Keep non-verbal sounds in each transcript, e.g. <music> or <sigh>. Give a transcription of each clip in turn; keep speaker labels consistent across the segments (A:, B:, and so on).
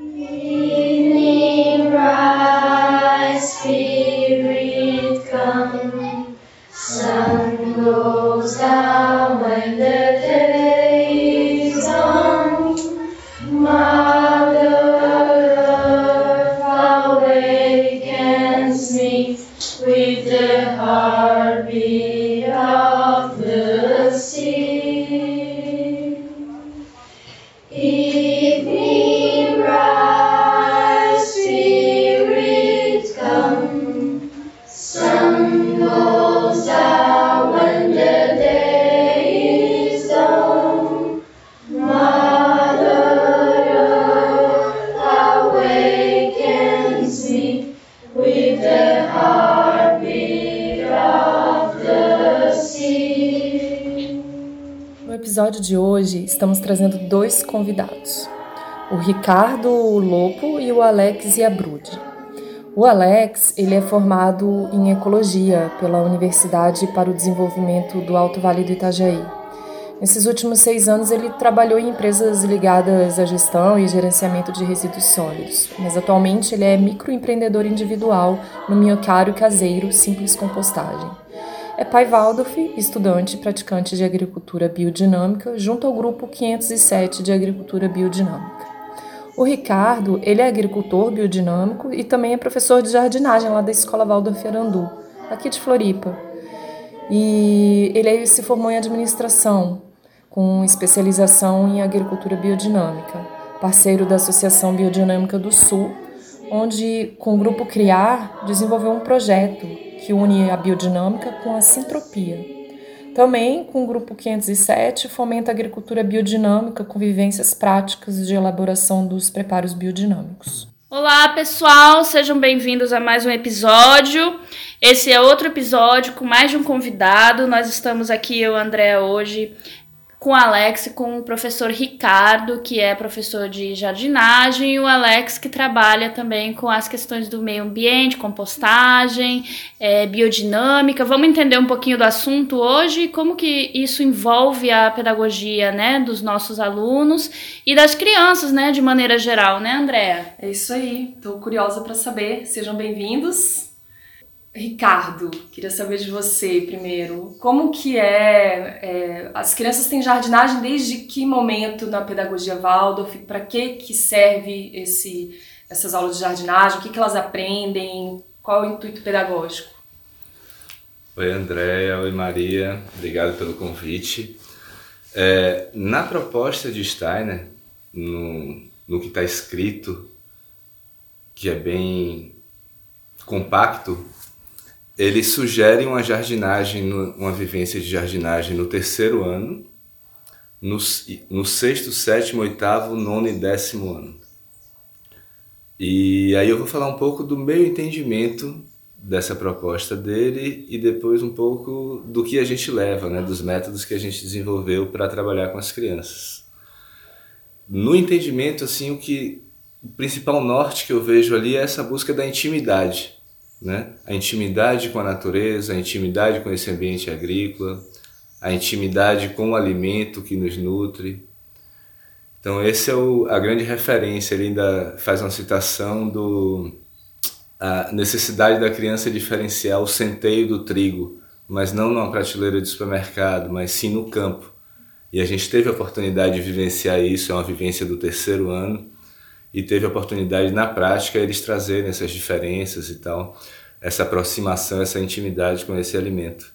A: episódio dois convidados, o Ricardo Lopo e o Alex Iabrude. O Alex ele é formado em Ecologia pela Universidade para o Desenvolvimento do Alto Vale do Itajaí. Nesses últimos seis anos ele trabalhou em empresas ligadas à gestão e gerenciamento de resíduos sólidos, mas atualmente ele é microempreendedor individual no minhocário caseiro Simples Compostagem. É pai Waldorf, estudante e praticante de agricultura biodinâmica, junto ao grupo 507 de agricultura biodinâmica. O Ricardo, ele é agricultor biodinâmico e também é professor de jardinagem lá da Escola Waldorf Arandu, aqui de Floripa. E ele se formou em administração, com especialização em agricultura biodinâmica, parceiro da Associação Biodinâmica do Sul, onde, com o grupo Criar, desenvolveu um projeto que une a biodinâmica com a sintropia. Também, com o Grupo 507, fomenta a agricultura biodinâmica com vivências práticas de elaboração dos preparos biodinâmicos.
B: Olá, pessoal, sejam bem-vindos a mais um episódio. Esse é outro episódio com mais de um convidado. Nós estamos aqui, eu, André, hoje com o Alex e com o professor Ricardo, que é professor de jardinagem, e o Alex, que trabalha também com as questões do meio ambiente, compostagem, é, biodinâmica. Vamos entender um pouquinho do assunto hoje e como que isso envolve a pedagogia né, dos nossos alunos e das crianças, né, de maneira geral, né, Andréa?
A: É isso aí. Estou curiosa para saber. Sejam bem-vindos. Ricardo, queria saber de você primeiro. Como que é, é, as crianças têm jardinagem desde que momento na pedagogia Waldorf? Para que que serve esse essas aulas de jardinagem? O que que elas aprendem? Qual é o intuito pedagógico?
C: Oi Andréia, oi Maria, obrigado pelo convite. É, na proposta de Steiner, no, no que está escrito, que é bem compacto, ele sugere uma jardinagem, uma vivência de jardinagem no terceiro ano, no, no sexto, sétimo, oitavo, nono e décimo ano. E aí eu vou falar um pouco do meu entendimento dessa proposta dele e depois um pouco do que a gente leva, né, dos métodos que a gente desenvolveu para trabalhar com as crianças. No entendimento, assim, o que o principal norte que eu vejo ali é essa busca da intimidade né? A intimidade com a natureza, a intimidade com esse ambiente agrícola, a intimidade com o alimento que nos nutre. Então esse é o, a grande referência. Ele ainda faz uma citação do a necessidade da criança diferenciar o centeio do trigo, mas não numa prateleira de supermercado, mas sim no campo. E a gente teve a oportunidade de vivenciar isso, é uma vivência do terceiro ano e teve a oportunidade na prática eles trazerem essas diferenças e tal, essa aproximação, essa intimidade com esse alimento.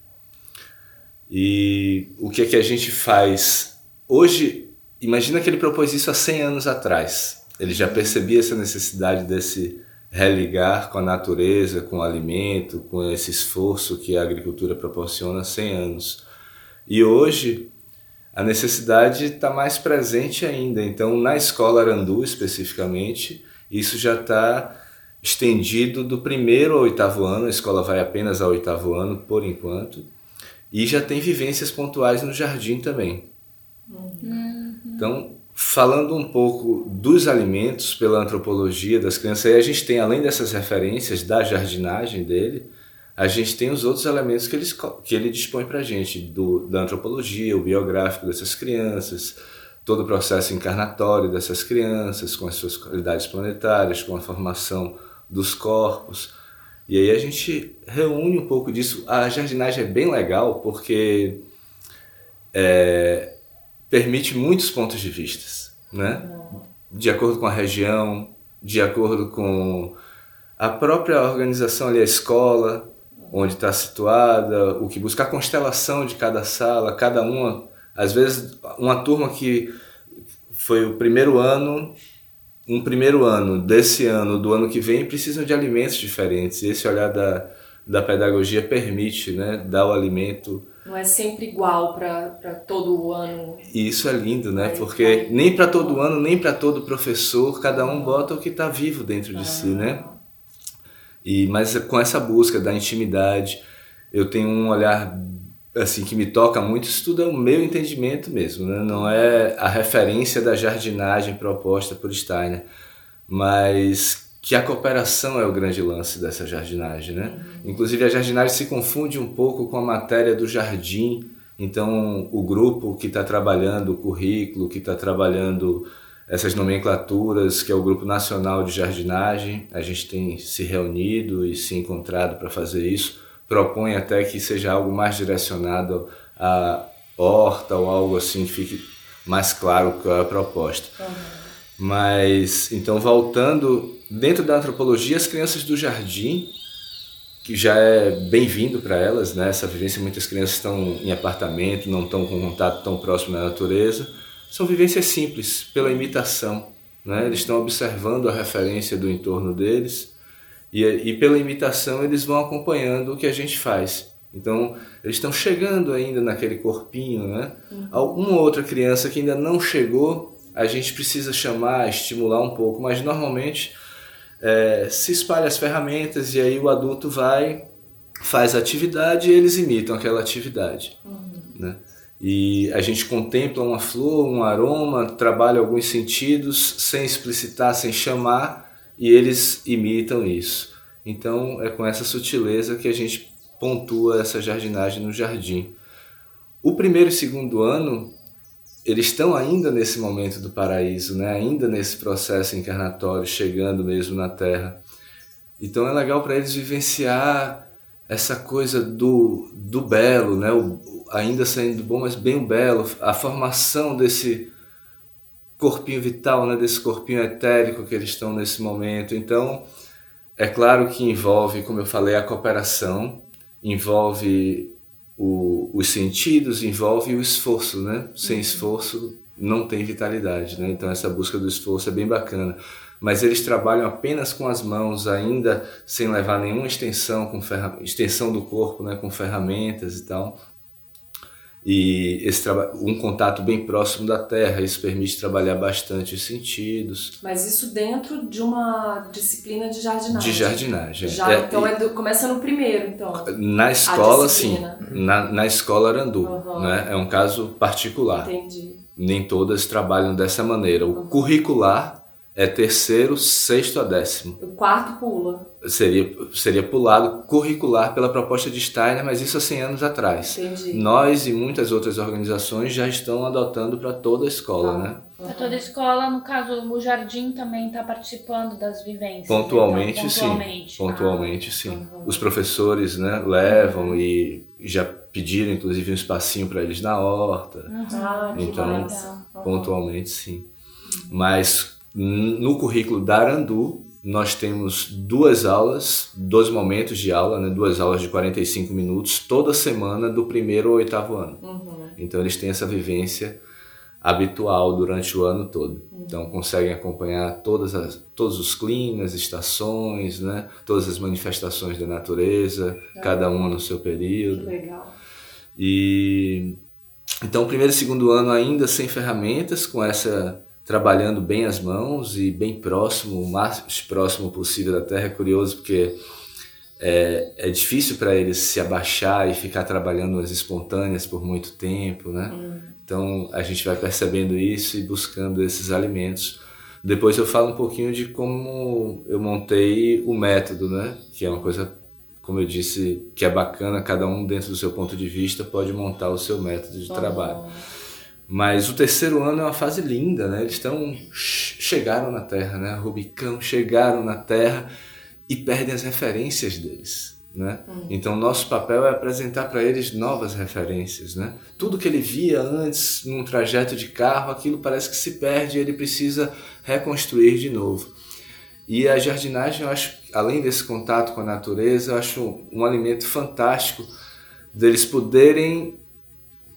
C: E o que é que a gente faz hoje? Imagina que ele propôs isso há 100 anos atrás. Ele já percebia essa necessidade desse religar com a natureza, com o alimento, com esse esforço que a agricultura proporciona há 100 anos. E hoje a necessidade está mais presente ainda. Então, na escola Arandu especificamente, isso já está estendido do primeiro ao oitavo ano, a escola vai apenas ao oitavo ano por enquanto, e já tem vivências pontuais no jardim também. Uhum. Então, falando um pouco dos alimentos pela antropologia das crianças, aí a gente tem, além dessas referências da jardinagem dele, a gente tem os outros elementos que ele, que ele dispõe para a gente, do, da antropologia, o biográfico dessas crianças, todo o processo encarnatório dessas crianças, com as suas qualidades planetárias, com a formação dos corpos. E aí a gente reúne um pouco disso. A jardinagem é bem legal porque é, permite muitos pontos de vista, né? De acordo com a região, de acordo com a própria organização ali, a escola, onde está situada, o que busca a constelação de cada sala, cada uma, às vezes uma turma que foi o primeiro ano, um primeiro ano desse ano, do ano que vem, precisam de alimentos diferentes. E esse olhar da, da pedagogia permite, né, dar o alimento
A: não é sempre igual para todo o ano.
C: E isso é lindo, né? Porque nem para todo ano, nem para todo professor, cada um bota o que está vivo dentro de si, né? E mas com essa busca da intimidade, eu tenho um olhar assim que me toca muito. Isso tudo é o meu entendimento mesmo, né? Não é a referência da jardinagem proposta por Steiner, mas que a cooperação é o grande lance dessa jardinagem, né? Uhum. Inclusive a jardinagem se confunde um pouco com a matéria do jardim. Então o grupo que está trabalhando o currículo, que está trabalhando essas nomenclaturas, que é o Grupo Nacional de Jardinagem, a gente tem se reunido e se encontrado para fazer isso. Propõe até que seja algo mais direcionado à horta ou algo assim, fique mais claro qual é a proposta. Uhum. Mas, então, voltando, dentro da antropologia, as crianças do jardim, que já é bem-vindo para elas, né? essa vivência, muitas crianças estão em apartamento, não estão com contato tão próximo da natureza, são vivências simples, pela imitação. Né? Eles estão observando a referência do entorno deles e, e pela imitação eles vão acompanhando o que a gente faz. Então, eles estão chegando ainda naquele corpinho, né? Uhum. Uma outra criança que ainda não chegou a gente precisa chamar, estimular um pouco, mas normalmente é, se espalha as ferramentas e aí o adulto vai, faz a atividade e eles imitam aquela atividade. Uhum. E a gente contempla uma flor, um aroma, trabalha alguns sentidos sem explicitar, sem chamar, e eles imitam isso. Então é com essa sutileza que a gente pontua essa jardinagem no jardim. O primeiro e segundo ano eles estão ainda nesse momento do paraíso, né? ainda nesse processo encarnatório, chegando mesmo na Terra. Então é legal para eles vivenciar essa coisa do, do belo, né? O, ainda saindo do bom, mas bem belo, a formação desse corpinho vital, né? desse corpinho etérico que eles estão nesse momento. Então, é claro que envolve, como eu falei, a cooperação, envolve o, os sentidos envolve o esforço, né? Sem uhum. esforço não tem vitalidade, né? Então essa busca do esforço é bem bacana. Mas eles trabalham apenas com as mãos, ainda sem levar nenhuma extensão com ferra... extensão do corpo, né? Com ferramentas e tal e esse um contato bem próximo da terra isso permite trabalhar bastante os sentidos.
A: Mas isso dentro de uma disciplina de jardinagem.
C: De jardinagem
A: Já, é, então é do, começa no primeiro então.
C: Na escola sim. na, na escola Arandu uhum. né? É um caso particular.
A: Entendi.
C: Nem todas trabalham dessa maneira. O uhum. curricular é terceiro, sexto a décimo.
A: O quarto pula.
C: Seria, seria pulado curricular pela proposta de Steiner, mas isso há 100 anos atrás.
A: Entendi.
C: Nós e muitas outras organizações já estão adotando para toda a escola, tá. né?
B: Para toda a escola, no caso, o Jardim também está participando das vivências.
C: Pontualmente, então, pontualmente. sim. Pontualmente, ah. sim. Uhum. Os professores né, levam uhum. e já pediram, inclusive, um espacinho para eles na horta.
A: Uhum. Ah,
C: então, pontualmente, sim. Mas no currículo da Arandu, nós temos duas aulas, dois momentos de aula, né, duas aulas de 45 minutos, toda semana, do primeiro ao oitavo ano. Uhum. Então, eles têm essa vivência habitual durante o ano todo. Uhum. Então, conseguem acompanhar todas as, todos os climas, estações, né, todas as manifestações da natureza, cada uma no seu período.
A: Que legal.
C: E então, primeiro e segundo ano ainda sem ferramentas, com essa trabalhando bem as mãos e bem próximo, o mais próximo possível da terra. É curioso porque é, é difícil para eles se abaixar e ficar trabalhando as espontâneas por muito tempo, né? Hum. Então a gente vai percebendo isso e buscando esses alimentos. Depois eu falo um pouquinho de como eu montei o método, né? Que é uma coisa, como eu disse, que é bacana, cada um dentro do seu ponto de vista pode montar o seu método de trabalho. Mas o terceiro ano é uma fase linda, né? Eles estão chegaram na Terra, né? Rubicão chegaram na Terra e perdem as referências deles, né? Uhum. Então nosso papel é apresentar para eles novas referências, né? Tudo que ele via antes num trajeto de carro, aquilo parece que se perde e ele precisa reconstruir de novo. E a jardinagem, eu acho, além desse contato com a natureza, eu acho um alimento fantástico deles poderem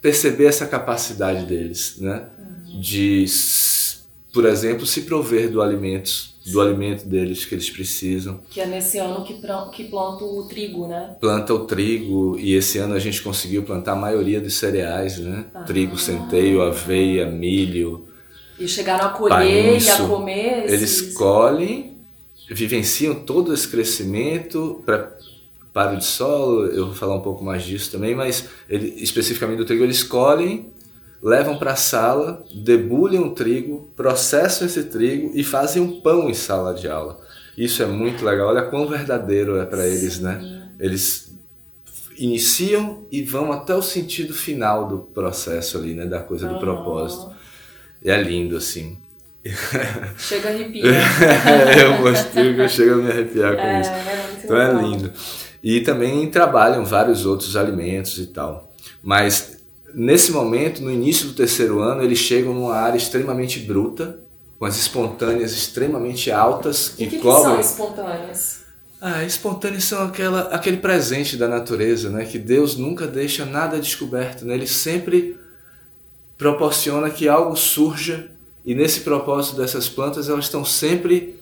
C: perceber essa capacidade deles, né? De, por exemplo, se prover do alimento, do alimento deles que eles precisam.
A: Que é nesse ano que, que planta o trigo, né?
C: Planta o trigo e esse ano a gente conseguiu plantar a maioria dos cereais, né? Ah. Trigo, centeio, aveia, milho.
A: E chegaram a colher e a comer.
C: Esses... Eles colhem, vivenciam todo esse crescimento para paro de solo, eu vou falar um pouco mais disso também, mas ele, especificamente do trigo, eles colhem, levam para a sala, debulham o trigo, processam esse trigo e fazem um pão em sala de aula. Isso é muito legal, olha quão verdadeiro é para eles, né? Eles iniciam e vão até o sentido final do processo ali, né? Da coisa do oh. propósito. E é lindo, assim.
A: Chega a arrepiar. <laughs>
C: é, eu mostrei que eu chego a me arrepiar com é, isso. É então legal. é lindo. E também trabalham vários outros alimentos e tal. Mas nesse momento, no início do terceiro ano, eles chegam numa área extremamente bruta, com as espontâneas extremamente altas.
A: E o que, que, são espontâneas?
C: Ah, espontâneas são aquela, aquele presente da natureza, né? Que Deus nunca deixa nada descoberto, né? Ele sempre proporciona que algo surja e nesse propósito dessas plantas elas estão sempre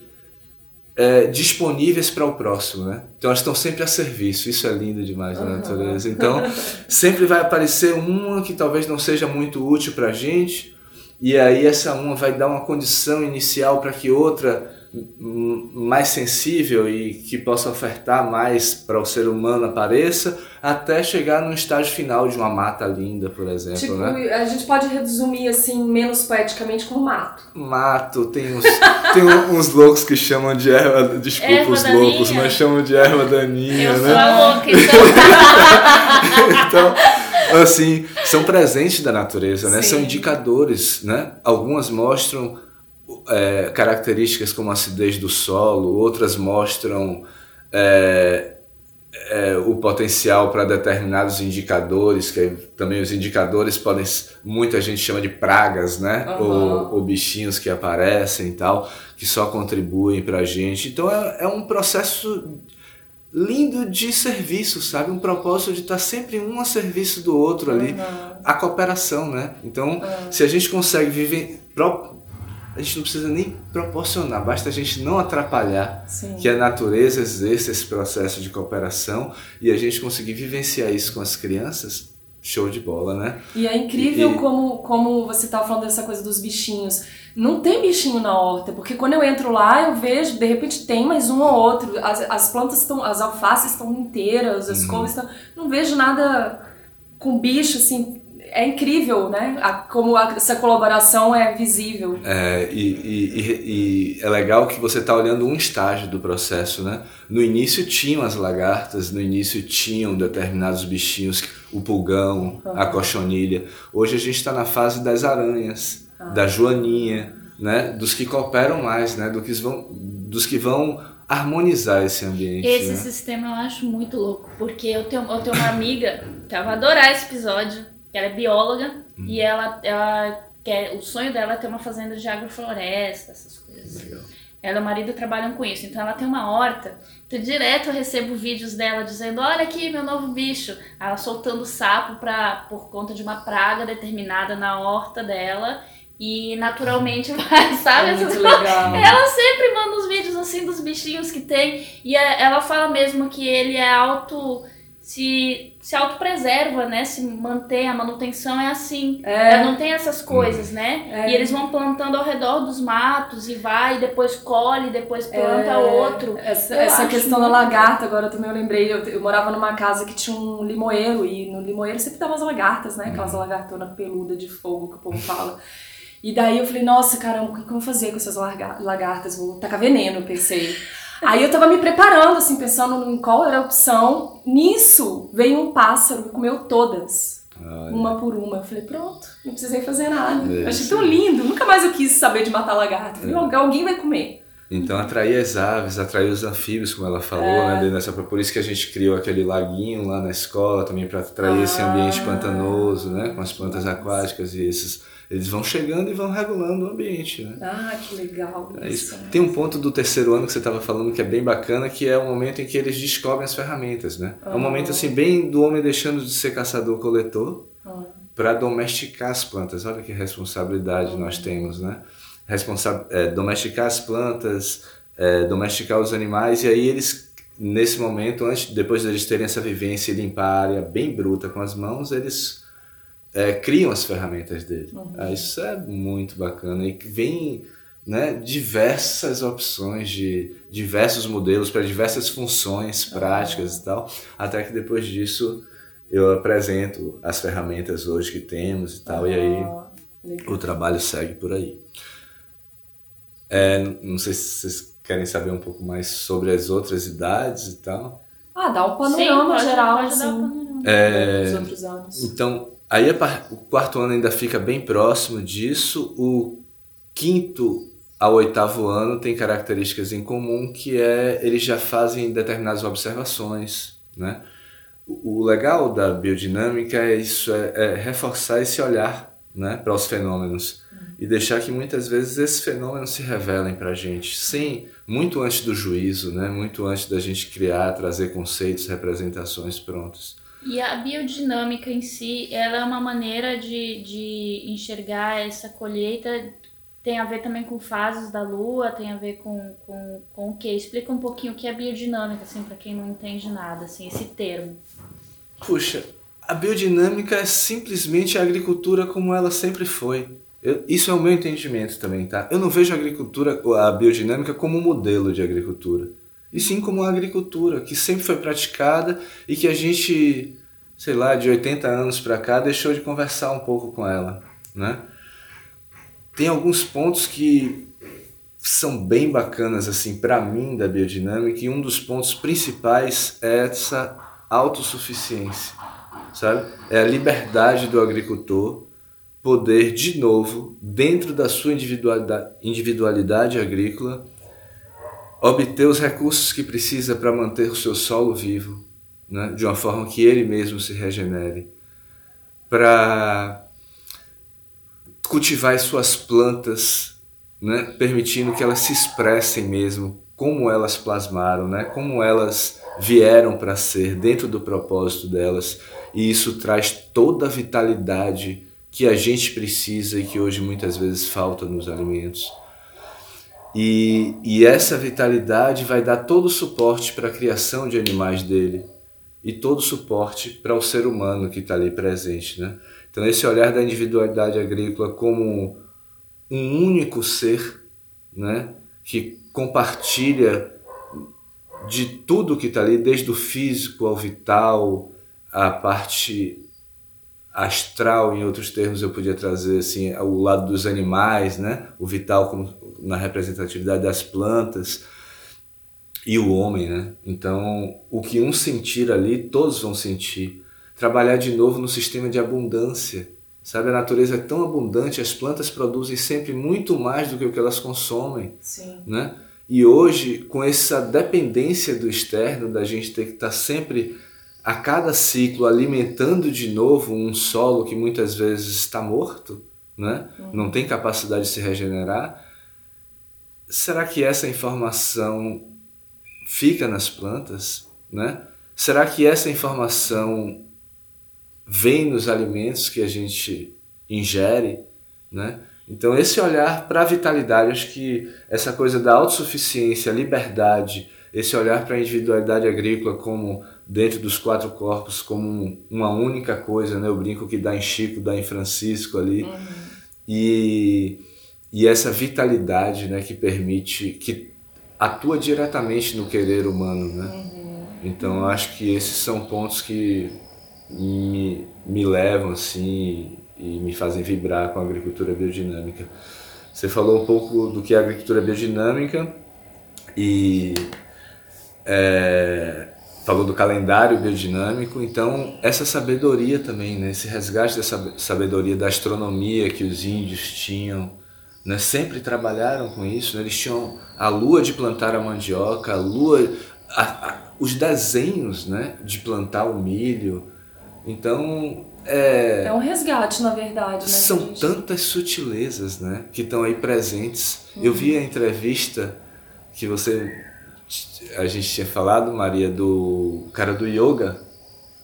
C: é, disponíveis para o próximo, né? Então elas estão sempre a serviço, isso é lindo demais na natureza. Então sempre vai aparecer uma que talvez não seja muito útil para a gente, e aí essa uma vai dar uma condição inicial para que outra mais sensível e que possa ofertar mais para o ser humano apareça, até chegar no estágio final de uma mata linda, por exemplo,
A: tipo,
C: né?
A: A gente pode resumir assim menos poeticamente como mato.
C: Mato, tem uns, <laughs> tem uns loucos que chamam de erva, desculpa erva os daninha. loucos, mas chamam de erva daninha,
B: Eu
C: né?
B: sou a louca,
C: então. <laughs> então, assim, são presentes da natureza, né? Sim. São indicadores, né? Algumas mostram é, características como a acidez do solo, outras mostram é, é, o potencial para determinados indicadores, que também os indicadores podem, muita gente chama de pragas, né? Uhum. Ou, ou, bichinhos que aparecem e tal, que só contribuem para a gente. Então é, é, um processo lindo de serviço, sabe? Um propósito de estar sempre um a serviço do outro ali, uhum. a cooperação, né? Então, uhum. se a gente consegue viver a gente não precisa nem proporcionar, basta a gente não atrapalhar Sim. que a natureza exerça esse processo de cooperação e a gente conseguir vivenciar isso com as crianças, show de bola, né?
A: E é incrível e... como, como você estava falando dessa coisa dos bichinhos. Não tem bichinho na horta, porque quando eu entro lá, eu vejo, de repente tem mais um ou outro. As, as plantas estão, as alfaces estão inteiras, as uhum. couves estão. Não vejo nada com bicho, assim, é incrível, né? A, como a, essa colaboração é visível.
C: É, e, e, e, é legal que você está olhando um estágio do processo, né? No início tinham as lagartas, no início tinham determinados bichinhos, o pulgão, uhum. a cochonilha. Hoje a gente está na fase das aranhas, ah. da joaninha, né? Dos que cooperam mais, né? Do que vão, dos que vão harmonizar esse ambiente.
B: Esse
C: né?
B: sistema eu acho muito louco, porque eu tenho, eu tenho uma amiga que vai adorar esse episódio que ela é bióloga uhum. e ela, ela quer, o sonho dela é ter uma fazenda de agrofloresta, essas coisas. Legal. Ela e o marido trabalham com isso, então ela tem uma horta. Então, direto eu recebo vídeos dela dizendo: Olha aqui meu novo bicho. Ela soltando sapo pra, por conta de uma praga determinada na horta dela. E naturalmente vai, <laughs> sabe? É
A: muito legal.
B: Ela sempre manda os vídeos assim dos bichinhos que tem. E é, ela fala mesmo que ele é auto se, se autopreserva, né? Se manter a manutenção é assim. É. Não tem essas coisas, né? É. E eles vão plantando ao redor dos matos e vai, e depois colhe, depois planta é. outro.
A: Essa, essa questão da lagarta, agora também eu lembrei, eu, eu, morava numa casa que tinha um limoeiro, e no limoeiro sempre tava as lagartas, né? Aquelas uhum. lagartonas peluda de fogo que o povo fala. E daí eu falei, nossa, caramba, o que eu vou fazer com essas lagartas? Vou tacar veneno, pensei. Aí eu tava me preparando, assim, pensando em qual era a opção. Nisso veio um pássaro e comeu todas. Olha. Uma por uma. Eu falei, pronto, não precisei fazer nada. É, Achei tão lindo. Nunca mais eu quis saber de matar lagarto. Falei, é. alguém vai comer.
C: Então atrair as aves, atrair os anfíbios, como ela falou, é. né? Nessa, por isso que a gente criou aquele laguinho lá na escola também para atrair ah. esse ambiente pantanoso, né? Com as plantas aquáticas e esses eles vão chegando e vão regulando o ambiente, né?
A: Ah, que legal.
C: É isso. Tem um ponto do terceiro ano que você estava falando que é bem bacana, que é o momento em que eles descobrem as ferramentas, né? É um momento assim bem do homem deixando de ser caçador-coletor para domesticar as plantas. Olha que responsabilidade nós temos, né? Responsa é, domesticar as plantas, é, domesticar os animais e aí eles nesse momento, antes, depois de eles terem essa vivência e limpar a área bem bruta com as mãos, eles é, criam as ferramentas dele. Uhum. Ah, isso é muito bacana. E vem né, diversas opções de diversos modelos para diversas funções práticas uhum. e tal, até que depois disso eu apresento as ferramentas hoje que temos e tal, uhum. e aí Legal. o trabalho segue por aí. É, não sei se vocês querem saber um pouco mais sobre as outras idades e tal.
A: Ah, dá o panorama Sim, geral, pode assim, panorama.
C: É, dos outros anos. Então, Aí o quarto ano ainda fica bem próximo disso. O quinto ao oitavo ano tem características em comum, que é eles já fazem determinadas observações, né? O legal da biodinâmica é isso, é, é reforçar esse olhar né, para os fenômenos e deixar que muitas vezes esses fenômenos se revelem para a gente, sem muito antes do juízo, né, muito antes da gente criar, trazer conceitos, representações prontos.
B: E a biodinâmica em si, ela é uma maneira de, de enxergar essa colheita, tem a ver também com fases da lua, tem a ver com, com, com o que? Explica um pouquinho o que é biodinâmica, assim, para quem não entende nada, assim, esse termo.
C: Puxa, a biodinâmica é simplesmente a agricultura como ela sempre foi. Eu, isso é o meu entendimento também, tá? Eu não vejo a agricultura, a biodinâmica como um modelo de agricultura e sim como a agricultura, que sempre foi praticada e que a gente, sei lá, de 80 anos para cá, deixou de conversar um pouco com ela, né? Tem alguns pontos que são bem bacanas assim para mim da biodinâmica e um dos pontos principais é essa autossuficiência, sabe? É a liberdade do agricultor poder de novo, dentro da sua individualidade, individualidade agrícola, obter os recursos que precisa para manter o seu solo vivo, né? de uma forma que ele mesmo se regenere, para cultivar as suas plantas, né? permitindo que elas se expressem mesmo como elas plasmaram, né? como elas vieram para ser dentro do propósito delas, e isso traz toda a vitalidade que a gente precisa e que hoje muitas vezes falta nos alimentos. E, e essa vitalidade vai dar todo o suporte para a criação de animais dele e todo o suporte para o ser humano que está ali presente. Né? Então, esse olhar da individualidade agrícola como um único ser né, que compartilha de tudo que está ali, desde o físico ao vital, a parte astral, em outros termos eu podia trazer assim, o lado dos animais, né? o vital como na representatividade das plantas e o homem, né? Então, o que um sentir ali, todos vão sentir. Trabalhar de novo no sistema de abundância. Sabe, a natureza é tão abundante, as plantas produzem sempre muito mais do que o que elas consomem,
A: Sim.
C: né? E hoje, com essa dependência do externo, da gente ter que estar sempre a cada ciclo alimentando de novo um solo que muitas vezes está morto, né? Uhum. não tem capacidade de se regenerar, será que essa informação fica nas plantas? Né? Será que essa informação vem nos alimentos que a gente ingere? Né? Então, esse olhar para a vitalidade, acho que essa coisa da autossuficiência, liberdade, esse olhar para a individualidade agrícola como dentro dos quatro corpos como uma única coisa, né? Eu brinco que dá em Chico, dá em Francisco ali. Uhum. E, e essa vitalidade, né, que permite, que atua diretamente no querer humano, né? Uhum. Então, eu acho que esses são pontos que me, me levam, assim, e me fazem vibrar com a agricultura biodinâmica. Você falou um pouco do que é a agricultura biodinâmica e... É, falou do calendário biodinâmico, então essa sabedoria também, né? esse resgate dessa sabedoria da astronomia que os índios tinham, né? sempre trabalharam com isso, né? eles tinham a lua de plantar a mandioca, a lua, a, a, os desenhos né? de plantar o milho, então
A: é, é um resgate, na verdade. Né,
C: são gente... tantas sutilezas né, que estão aí presentes. Uhum. Eu vi a entrevista que você a gente tinha falado, Maria, do cara do yoga,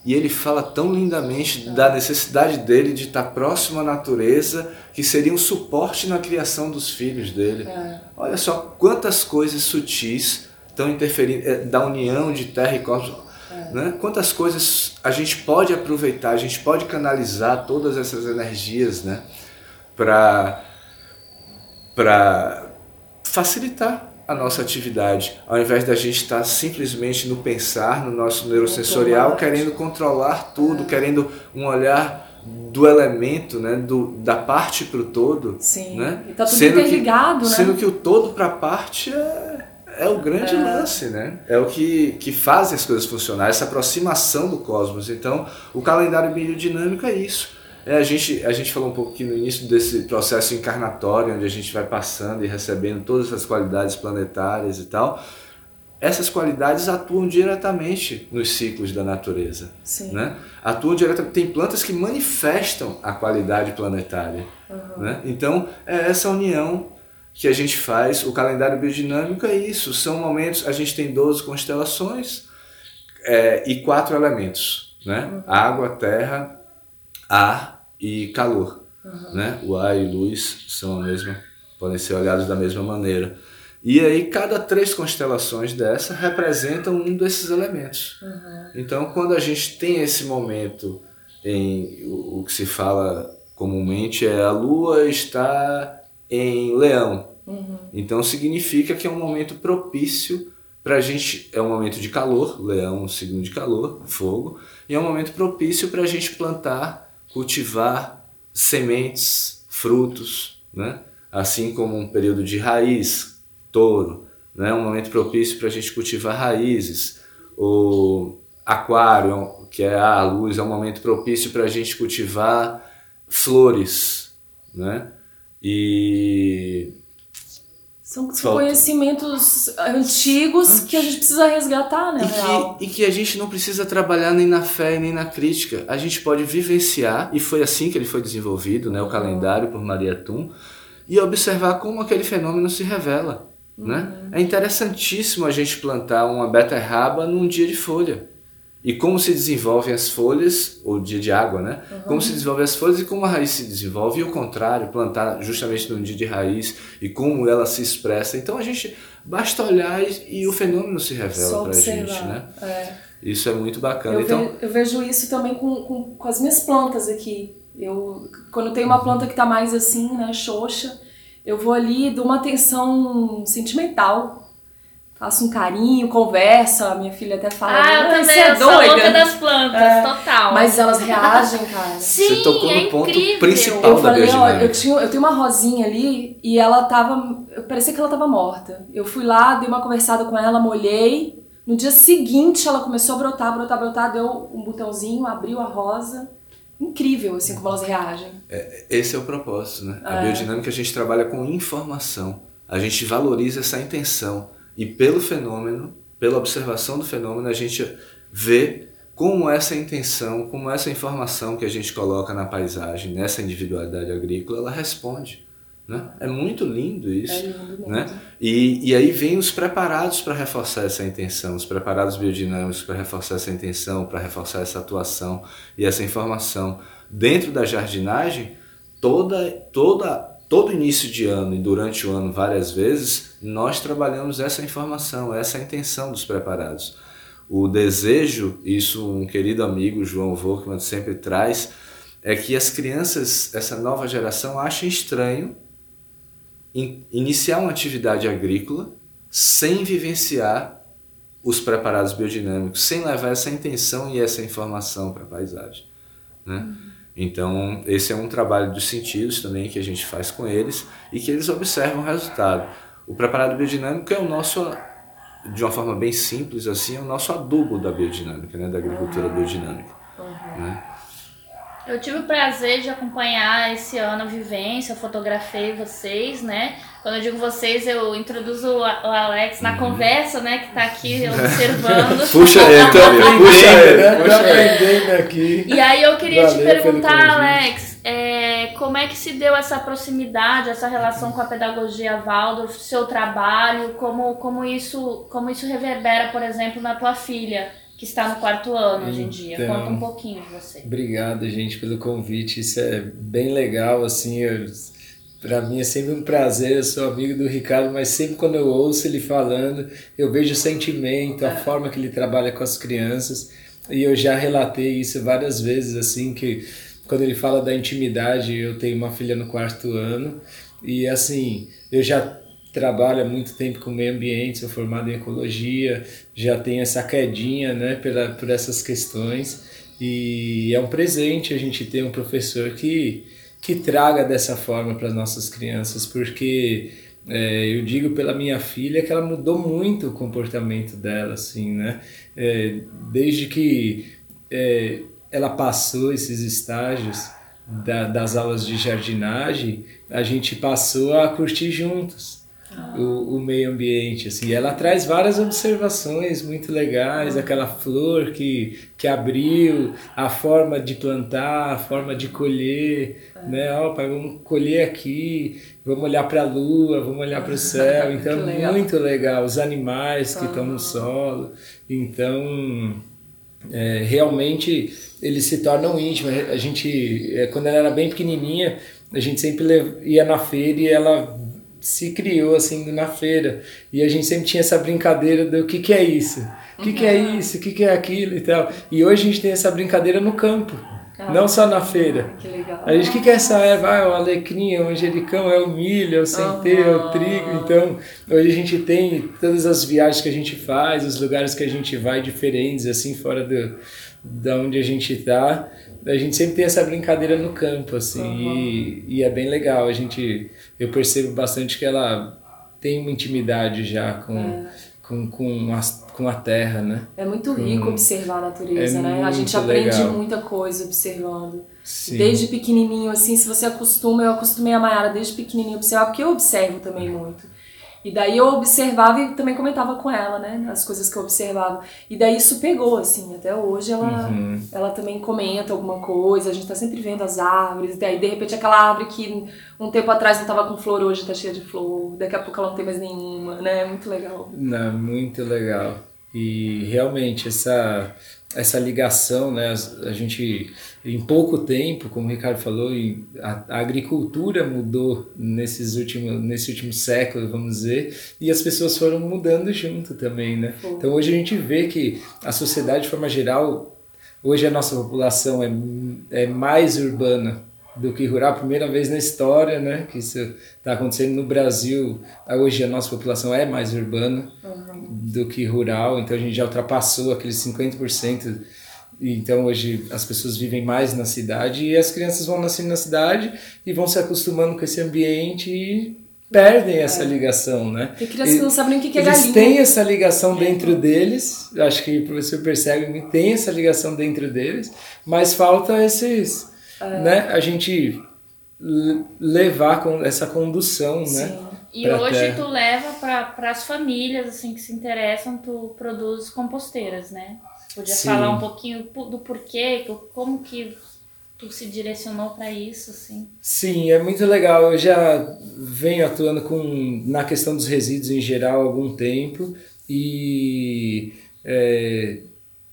C: e ele fala tão lindamente da necessidade dele de estar próximo à natureza, que seria um suporte na criação dos filhos dele. É. Olha só quantas coisas sutis estão interferindo, é, da união de terra e cosmos. É. Né? Quantas coisas a gente pode aproveitar, a gente pode canalizar todas essas energias né? para facilitar a nossa atividade, ao invés da gente estar simplesmente no pensar, no nosso neurosensorial, querendo controlar tudo, querendo um olhar do elemento, né, do, da parte para o todo.
A: Sim,
C: né?
A: e tá tudo sendo interligado,
C: que,
A: né?
C: Sendo que o todo para a parte é, é o grande é. lance, né? É o que, que faz as coisas funcionar, essa aproximação do cosmos. Então, o calendário biodinâmico é isso é, a, gente, a gente falou um pouco aqui no início desse processo encarnatório, onde a gente vai passando e recebendo todas essas qualidades planetárias e tal. Essas qualidades atuam diretamente nos ciclos da natureza.
A: Sim.
C: Né? Atuam diretamente. Tem plantas que manifestam a qualidade planetária. Uhum. Né? Então, é essa união que a gente faz. O calendário biodinâmico é isso. São momentos. A gente tem 12 constelações é, e quatro elementos: né? Uhum. água, terra, ar e calor. Uhum. Né? O ar e luz são a mesma, podem ser olhados da mesma maneira. E aí cada três constelações dessa representam um desses elementos. Uhum. Então quando a gente tem esse momento em o, o, que se fala comumente é a lua está em leão. Uhum. Então significa que é um momento propício para a gente, é um momento de calor, leão, um signo de calor, fogo, e é um momento propício para a gente plantar cultivar sementes, frutos, né? assim como um período de raiz, touro, né? um momento propício para a gente cultivar raízes. O aquário, que é a luz, é um momento propício para a gente cultivar flores. Né? E
A: são conhecimentos antigos que a gente precisa resgatar, né?
C: E que, e que, a gente não precisa trabalhar nem na fé nem na crítica. A gente pode vivenciar, e foi assim que ele foi desenvolvido, né? o calendário por Maria Tum, e observar como aquele fenômeno se revela. Né? Uhum. Né? É interessantíssimo a gente plantar uma beterraba num dia de folha e como se desenvolvem as folhas, ou dia de água, né? Uhum. Como se desenvolvem as folhas e como a raiz se desenvolve, e o contrário, plantar justamente no dia de raiz e como ela se expressa. Então a gente basta olhar e, e o fenômeno se revela para a gente, né? É. Isso é muito bacana.
A: Eu,
C: então,
A: ve, eu vejo isso também com, com, com, as minhas plantas aqui. Eu, quando tem uma planta que está mais assim, né, xoxa, eu vou ali, dou uma atenção sentimental faço um carinho, conversa, minha filha até fala.
B: Ah, eu também, é eu sou louca das plantas, é, total.
A: Mas elas reagem, <laughs> cara.
B: Sim,
C: Você tocou
B: é
C: no ponto
B: incrível.
C: principal
A: eu
C: da
A: falei, ó, eu, tinha, eu tenho uma rosinha ali e ela tava, parecia que ela tava morta. Eu fui lá, dei uma conversada com ela, molhei. No dia seguinte ela começou a brotar, brotar, brotar, deu um botãozinho, abriu a rosa. Incrível, assim, como elas reagem.
C: É, esse é o propósito, né? A é. biodinâmica a gente trabalha com informação. A gente valoriza essa intenção. E pelo fenômeno, pela observação do fenômeno, a gente vê como essa intenção, como essa informação que a gente coloca na paisagem, nessa individualidade agrícola, ela responde. Né? É muito lindo isso. É
A: lindo
C: né? E, e aí vem os preparados para reforçar essa intenção, os preparados biodinâmicos para reforçar essa intenção, para reforçar essa atuação e essa informação. Dentro da jardinagem, toda, toda todo início de ano e durante o ano várias vezes, nós trabalhamos essa informação, essa intenção dos preparados. O desejo, isso um querido amigo, João Volkmann, sempre traz, é que as crianças, essa nova geração, achem estranho in, iniciar uma atividade agrícola sem vivenciar os preparados biodinâmicos, sem levar essa intenção e essa informação para a paisagem. Né? Uhum. Então, esse é um trabalho dos sentidos também que a gente faz com eles e que eles observam o resultado. O preparado biodinâmico é o nosso de uma forma bem simples assim, é o nosso adubo da biodinâmica, né, da agricultura uhum. biodinâmica. Uhum. Né?
B: Eu tive o prazer de acompanhar esse ano a vivência, eu fotografei vocês, né? Quando eu digo vocês, eu introduzo o Alex na uhum. conversa, né? Que tá aqui observando. <laughs>
C: puxa ele, tô aprendendo,
D: né? Tô aprendendo aqui.
B: E aí eu queria Valeu te perguntar, Alex, é, como é que se deu essa proximidade, essa relação com a pedagogia Waldorf, seu trabalho, como, como, isso, como isso reverbera, por exemplo, na tua filha? Que está no quarto ano hoje em dia. Então, Conta um pouquinho de você.
D: Obrigado, gente, pelo convite. Isso é bem legal, assim, para mim é sempre um prazer, eu sou amigo do Ricardo, mas sempre quando eu ouço ele falando, eu vejo o sentimento, a é. forma que ele trabalha com as crianças, e eu já relatei isso várias vezes, assim, que quando ele fala da intimidade, eu tenho uma filha no quarto ano, e assim, eu já trabalho há muito tempo com meio ambiente, sou formado em ecologia, já tenho essa quedinha né, pela, por essas questões. E é um presente a gente ter um professor que, que traga dessa forma para as nossas crianças, porque é, eu digo pela minha filha que ela mudou muito o comportamento dela, assim, né? É, desde que é, ela passou esses estágios da, das aulas de jardinagem, a gente passou a curtir juntos o, o, meio ambiente assim. Ela traz várias observações muito legais aquela flor que, que abriu a forma de plantar a forma de colher é. né? Ó pai vamos colher aqui vamos olhar para a lua vamos olhar para o céu. <laughs> Então legal. muito legal. Os animais que estão no solo. Então é, realmente eles se tornam íntimos. A gente é, quando ela era bem pequenininha a gente sempre ia na feira e ela se criou assim na feira. E a gente sempre tinha essa brincadeira do que que é isso? O que que é uhum. isso? O que que é aquilo e tal. E hoje a gente tem essa brincadeira no campo ah, não só na feira.
B: que legal.
D: a gente o que que é essa? Erva ah, é o alecrim é o manjericão é o milho é o centeio uhum. é o trigo. Então hoje a gente tem todas as viagens que a gente faz os lugares que a gente vai diferentes assim fora do da onde a gente está a gente sempre tem essa brincadeira no campo, assim, uhum. e, e, é bem legal. A gente, eu percebo bastante que ela tem uma intimidade já com, é. com, com, a, com a terra, né?
A: É muito rico com... observar a natureza, é né? A gente aprende legal. muita coisa observando. Sim. Desde pequenininho, assim, se você acostuma, eu acostumei a Mayara desde pequenininho observar, porque eu observo também muito. E daí eu observava e também comentava com ela, né? As coisas que eu observava. E daí isso pegou, assim. Até hoje ela, uhum. ela também comenta alguma coisa. A gente tá sempre vendo as árvores. E daí, de repente, aquela árvore que um tempo atrás não tava com flor, hoje tá cheia de flor. Daqui a pouco ela não tem mais nenhuma, né? É muito legal.
D: Não, muito legal. E realmente, essa essa ligação, né? A gente, em pouco tempo, como o Ricardo falou, a, agricultura mudou nesses últimos, nesse último século, vamos dizer, e as pessoas foram mudando junto também, né? Então hoje a gente vê que a sociedade, de forma geral, hoje a nossa população é, é mais urbana do que rural, primeira vez na história, né, que isso está acontecendo no Brasil. Hoje a nossa população é mais urbana uhum. do que rural, então a gente já ultrapassou aqueles 50%. Então hoje as pessoas vivem mais na cidade e as crianças vão nascendo na cidade e vão se acostumando com esse ambiente e perdem essa é. ligação, né?
A: Tem crianças que não sabem nem o que é
D: eles
A: galinha.
D: Eles têm essa ligação é. dentro deles, acho que o professor percebe que tem essa ligação dentro deles, mas falta esses é. né, a gente levar com essa condução, né, Sim. né?
B: E hoje terra. tu leva para as famílias assim que se interessam, tu produz composteiras, né? Podia Sim. falar um pouquinho do porquê, como que tu se direcionou para isso, assim?
D: Sim, é muito legal. Eu já venho atuando com na questão dos resíduos em geral há algum tempo e é,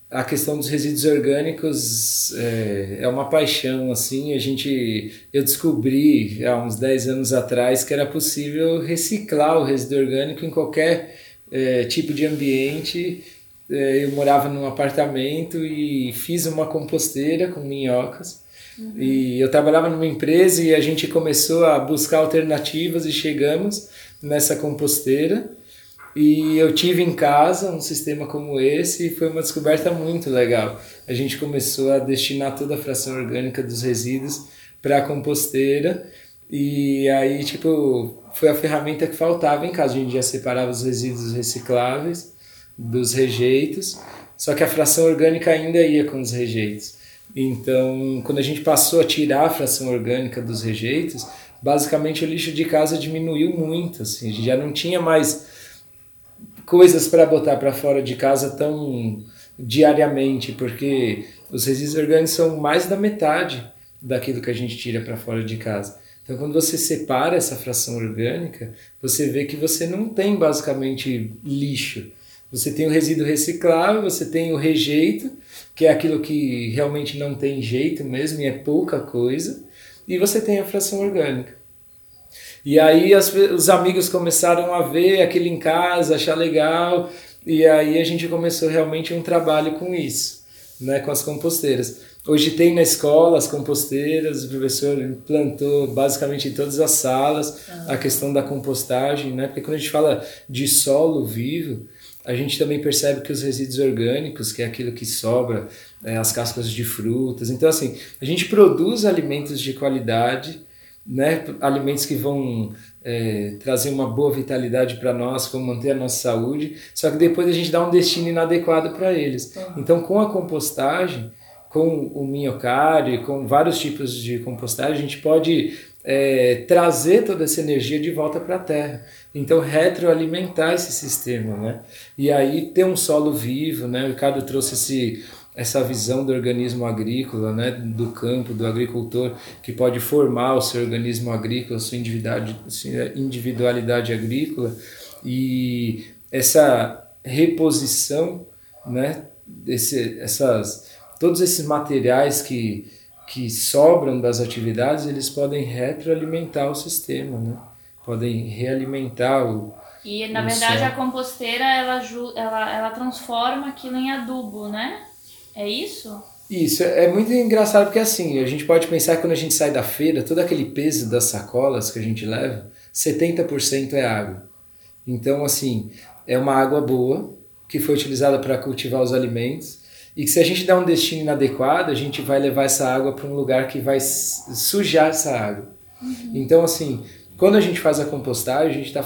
D: a questão dos resíduos orgânicos é, é, uma paixão assim a gente eu descobri há uns 10 anos atrás que era possível reciclar o resíduo orgânico em qualquer é, tipo de ambiente eu morava num apartamento e fiz uma composteira com minhocas uhum. e eu trabalhava numa empresa e a gente começou a buscar alternativas e chegamos nessa composteira e eu tive em casa um sistema como esse e foi uma descoberta muito legal. A gente começou a destinar toda a fração orgânica dos resíduos para a composteira e aí tipo foi a ferramenta que faltava em casa. A gente já separava os resíduos recicláveis dos rejeitos, só que a fração orgânica ainda ia com os rejeitos. Então, quando a gente passou a tirar a fração orgânica dos rejeitos, basicamente o lixo de casa diminuiu muito, assim, já não tinha mais coisas para botar para fora de casa tão diariamente, porque os resíduos orgânicos são mais da metade daquilo que a gente tira para fora de casa. Então, quando você separa essa fração orgânica, você vê que você não tem basicamente lixo. Você tem o resíduo reciclável, você tem o rejeito, que é aquilo que realmente não tem jeito mesmo e é pouca coisa, e você tem a fração orgânica. E aí as, os amigos começaram a ver aquilo em casa, achar legal, e aí a gente começou realmente um trabalho com isso, né, com as composteiras. Hoje tem na escola as composteiras, o professor implantou basicamente em todas as salas a questão da compostagem, né? Porque quando a gente fala de solo vivo, a gente também percebe que os resíduos orgânicos, que é aquilo que sobra, é, as cascas de frutas. Então, assim, a gente produz alimentos de qualidade, né? alimentos que vão é, trazer uma boa vitalidade para nós, vão manter a nossa saúde, só que depois a gente dá um destino inadequado para eles. Então, com a compostagem, com o minhocárdio, com vários tipos de compostagem, a gente pode é, trazer toda essa energia de volta para a terra. Então, retroalimentar esse sistema, né? E aí ter um solo vivo, né? O Ricardo trouxe esse, essa visão do organismo agrícola, né? Do campo, do agricultor, que pode formar o seu organismo agrícola, sua individualidade, agrícola e essa reposição, né? Desse, essas, todos esses materiais que que sobram das atividades, eles podem retroalimentar o sistema, né? Podem realimentar o
B: E na verdade
D: solo.
B: a composteira ela, ela, ela transforma aquilo em adubo, né? É isso?
D: Isso, é muito engraçado porque assim, a gente pode pensar que quando a gente sai da feira, todo aquele peso das sacolas que a gente leva, 70% é água. Então, assim, é uma água boa que foi utilizada para cultivar os alimentos e que se a gente dá um destino inadequado, a gente vai levar essa água para um lugar que vai sujar essa água. Uhum. Então, assim, quando a gente faz a compostagem, a gente está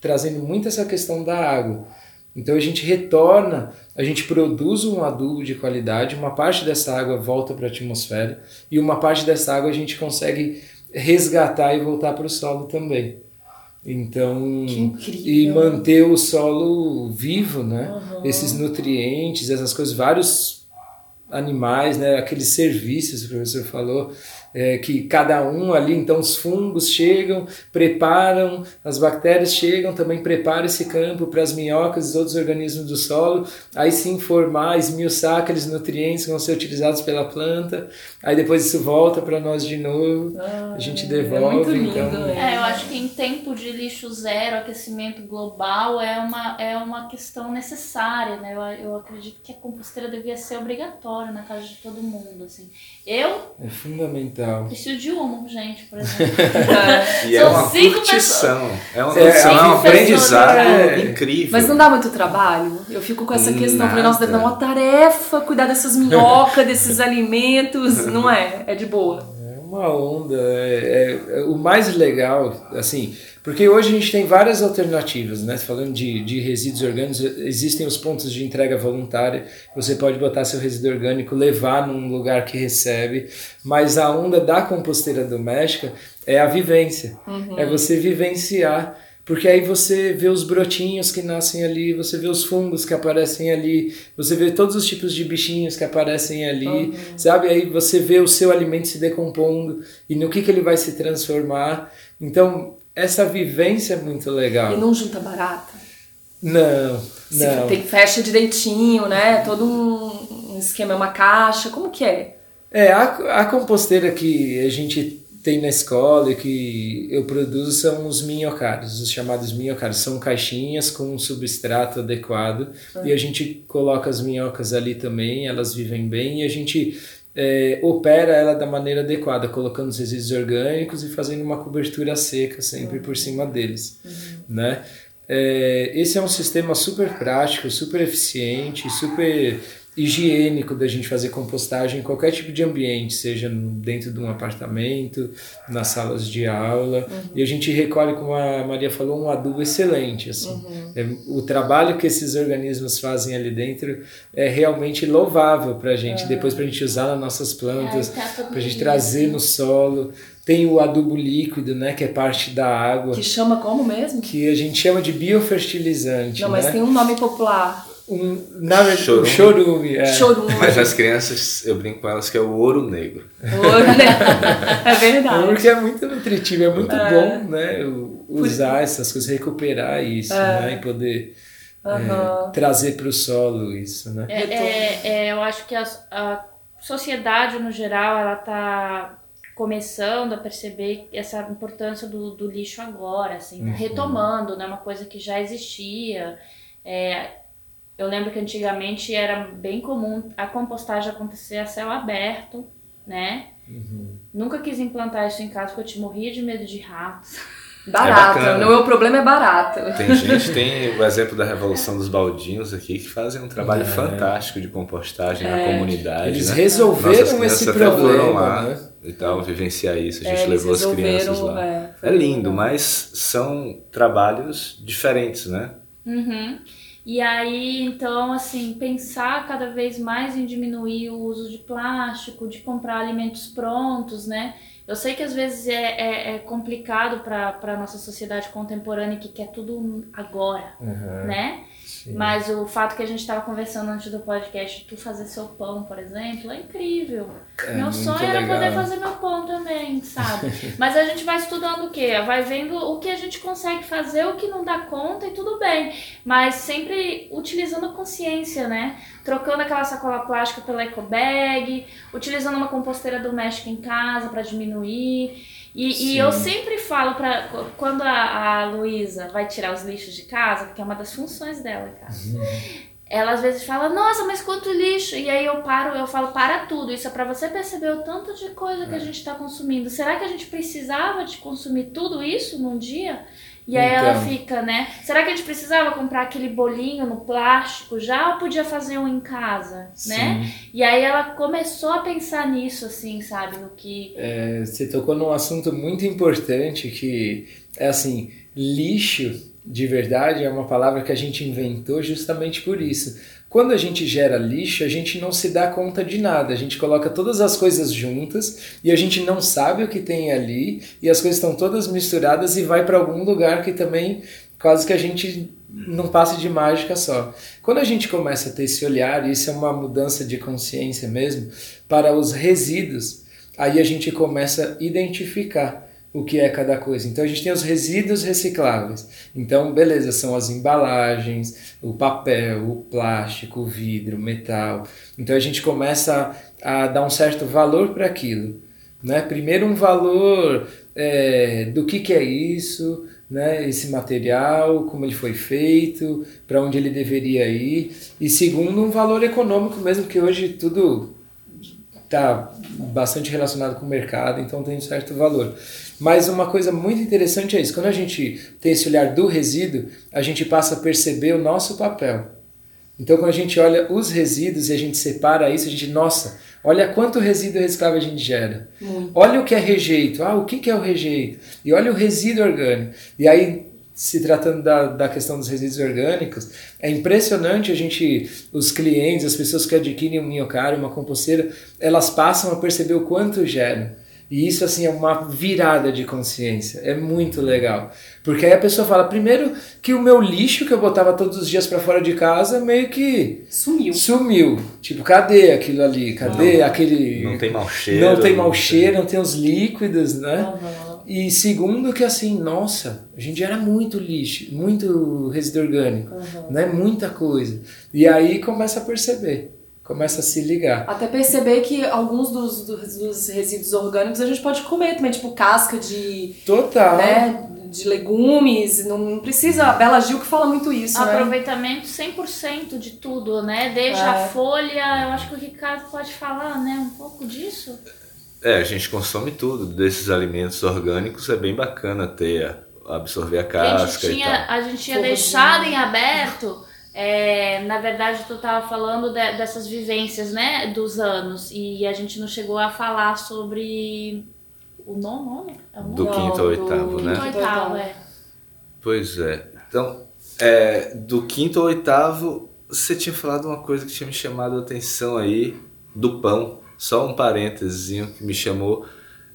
D: trazendo muito essa questão da água. Então a gente retorna, a gente produz um adubo de qualidade, uma parte dessa água volta para a atmosfera e uma parte dessa água a gente consegue resgatar e voltar para o solo também. Então, e manter o solo vivo, né? Uhum. Esses nutrientes, essas coisas, vários animais, né? Aqueles serviços que o professor falou, é, que cada um ali, então os fungos chegam, preparam, as bactérias chegam, também preparam esse campo para as minhocas e os outros organismos do solo, aí sim formar, esmiuçar aqueles nutrientes que vão ser utilizados pela planta, aí depois isso volta para nós de novo, ah, a gente devolve. É muito lindo, então...
B: É, eu acho que em tempo de lixo zero, aquecimento global, é uma, é uma questão necessária, né? Eu, eu acredito que a composteira devia ser obrigatória na casa de todo mundo, assim. Eu...
D: É fundamental
B: então. De uma, gente, por exemplo. <laughs>
C: e é uma curtição. É uma curtição, é, é um aprendizado é. incrível.
A: Mas não dá muito trabalho? Eu fico com essa questão. Falei, nossa, deve dar uma tarefa cuidar dessas minhocas, desses <laughs> alimentos. Não é? É de boa.
D: É uma onda. É, é, o mais legal, assim, porque hoje a gente tem várias alternativas, né? Falando de, de resíduos orgânicos, existem os pontos de entrega voluntária. Você pode botar seu resíduo orgânico, levar num lugar que recebe. Mas a onda da composteira doméstica é a vivência. Uhum. É você vivenciar. Porque aí você vê os brotinhos que nascem ali, você vê os fungos que aparecem ali, você vê todos os tipos de bichinhos que aparecem ali, uhum. sabe? Aí você vê o seu alimento se decompondo e no que, que ele vai se transformar. Então, essa vivência é muito legal.
A: E não junta barata?
D: Não, não.
A: Tem fecha direitinho, né? Todo um esquema, uma caixa, como que é?
D: É, a, a composteira que a gente tem na escola e que eu produzo são os minhocários, os chamados minhocários. São caixinhas com um substrato adequado e a gente coloca as minhocas ali também, elas vivem bem e a gente é, opera ela da maneira adequada, colocando os resíduos orgânicos e fazendo uma cobertura seca sempre por cima deles, uhum. né? É, esse é um sistema super prático, super eficiente, super higiênico da gente fazer compostagem em qualquer tipo de ambiente, seja dentro de um apartamento, nas salas de aula. Uhum. E a gente recolhe, como a Maria falou, um adubo excelente. Assim. Uhum. É, o trabalho que esses organismos fazem ali dentro é realmente louvável para a gente, uhum. depois para a gente usar nas nossas plantas, tá para a gente trazer no solo. Tem o adubo líquido, né, que é parte da água.
A: Que chama como mesmo?
D: Que a gente chama de biofertilizante.
A: Não, mas
D: né?
A: tem um nome popular
D: um, na verdade, chorume. Um chorume, é.
A: chorume.
C: Mas as crianças, eu brinco com elas que é o ouro negro.
A: Ouro negro. <laughs> É verdade.
D: Porque é muito nutritivo, é muito é. bom, né? Usar essas coisas, recuperar isso, é. né? E poder uhum. é, trazer para o solo isso, né?
B: É, é, é, eu acho que a, a sociedade, no geral, ela está começando a perceber essa importância do, do lixo agora, assim, uhum. retomando, né? Uma coisa que já existia. É, eu lembro que antigamente era bem comum a compostagem acontecer a céu aberto, né? Uhum. Nunca quis implantar isso em casa porque eu te morria de medo de ratos. <laughs>
A: Barata, é o meu problema é barato.
C: Tem gente, tem o exemplo da Revolução dos Baldinhos aqui, que fazem um trabalho é. fantástico de compostagem é. na comunidade.
D: Eles
C: né?
D: resolveram esse problema.
C: lá né? e tal, vivenciar isso. A gente é, levou as crianças lá. É, é lindo, mas são trabalhos diferentes, né?
B: Uhum. E aí, então, assim, pensar cada vez mais em diminuir o uso de plástico, de comprar alimentos prontos, né? Eu sei que às vezes é, é, é complicado para a nossa sociedade contemporânea que quer tudo agora, uhum. né? Sim. Mas o fato que a gente estava conversando antes do podcast, tu fazer seu pão, por exemplo, é incrível. É meu sonho era poder fazer meu pão também, sabe? <laughs> Mas a gente vai estudando o quê? Vai vendo o que a gente consegue fazer, o que não dá conta e tudo bem. Mas sempre utilizando a consciência, né? Trocando aquela sacola plástica pela eco bag, utilizando uma composteira doméstica em casa para diminuir. E, e, eu sempre falo para quando a, a Luísa vai tirar os lixos de casa, porque é uma das funções dela, cara. Uhum. Ela às vezes fala, nossa, mas quanto lixo? E aí eu paro, eu falo, para tudo. Isso é para você perceber o tanto de coisa que a é. gente está consumindo. Será que a gente precisava de consumir tudo isso num dia? E aí então. ela fica, né? Será que a gente precisava comprar aquele bolinho no plástico já ou podia fazer um em casa, né? Sim. né? E aí ela começou a pensar nisso, assim, sabe? No que.
D: É, você tocou num assunto muito importante que é assim: lixo de verdade é uma palavra que a gente inventou justamente por isso quando a gente gera lixo, a gente não se dá conta de nada. A gente coloca todas as coisas juntas e a gente não sabe o que tem ali e as coisas estão todas misturadas e vai para algum lugar que também quase que a gente não passe de mágica só. Quando a gente começa a ter esse olhar, e isso é uma mudança de consciência mesmo, para os resíduos, aí a gente começa a identificar o que é cada coisa. Então a gente tem os resíduos recicláveis. Então, beleza, são as embalagens, o papel, o plástico, o vidro, o metal. Então a gente começa a, a dar um certo valor para aquilo. Né? Primeiro um valor é, do que, que é isso, né? esse material, como ele foi feito, para onde ele deveria ir. E segundo, um valor econômico mesmo, que hoje tudo está bastante relacionado com o mercado, então tem um certo valor. Mas uma coisa muito interessante é isso: quando a gente tem esse olhar do resíduo, a gente passa a perceber o nosso papel. Então, quando a gente olha os resíduos e a gente separa isso, a gente, nossa, olha quanto resíduo reciclável a gente gera. Muito. Olha o que é rejeito. Ah, o que é o rejeito? E olha o resíduo orgânico. E aí, se tratando da, da questão dos resíduos orgânicos, é impressionante a gente, os clientes, as pessoas que adquirem um minhocário, uma composteira, elas passam a perceber o quanto geram. E isso assim é uma virada de consciência, é muito legal. Porque aí a pessoa fala, primeiro que o meu lixo que eu botava todos os dias para fora de casa meio que
A: sumiu.
D: Sumiu. Tipo, cadê aquilo ali? Cadê
C: não,
D: aquele
C: Não tem mau cheiro.
D: Não tem mau cheiro, não tem os líquidos, né? Uhum. E segundo que assim, nossa, a gente era muito lixo, muito resíduo orgânico, uhum. né? Muita coisa. E aí começa a perceber começa a se ligar.
A: Até perceber que alguns dos, dos, dos, resíduos orgânicos a gente pode comer também, tipo casca de.
D: Total.
A: Né, de legumes, não precisa. A Bela Gil que fala muito isso.
B: Né? Aproveitamento né? 100% de tudo, né? Desde é. a folha, eu acho que o Ricardo pode falar, né? Um pouco disso.
C: É, a gente consome tudo desses alimentos orgânicos, é bem bacana ter, absorver a casca.
B: A gente tinha, a gente tinha deixado em aberto é, na verdade, tu estava falando de, dessas vivências, né, dos anos, e a gente não chegou a falar sobre o nono
C: É o nono? Do quinto ao oitavo, do, né?
B: Quinto oitavo, é.
C: Pois é. Então, é, do quinto ao oitavo, você tinha falado uma coisa que tinha me chamado a atenção aí, do pão. Só um parênteses que me chamou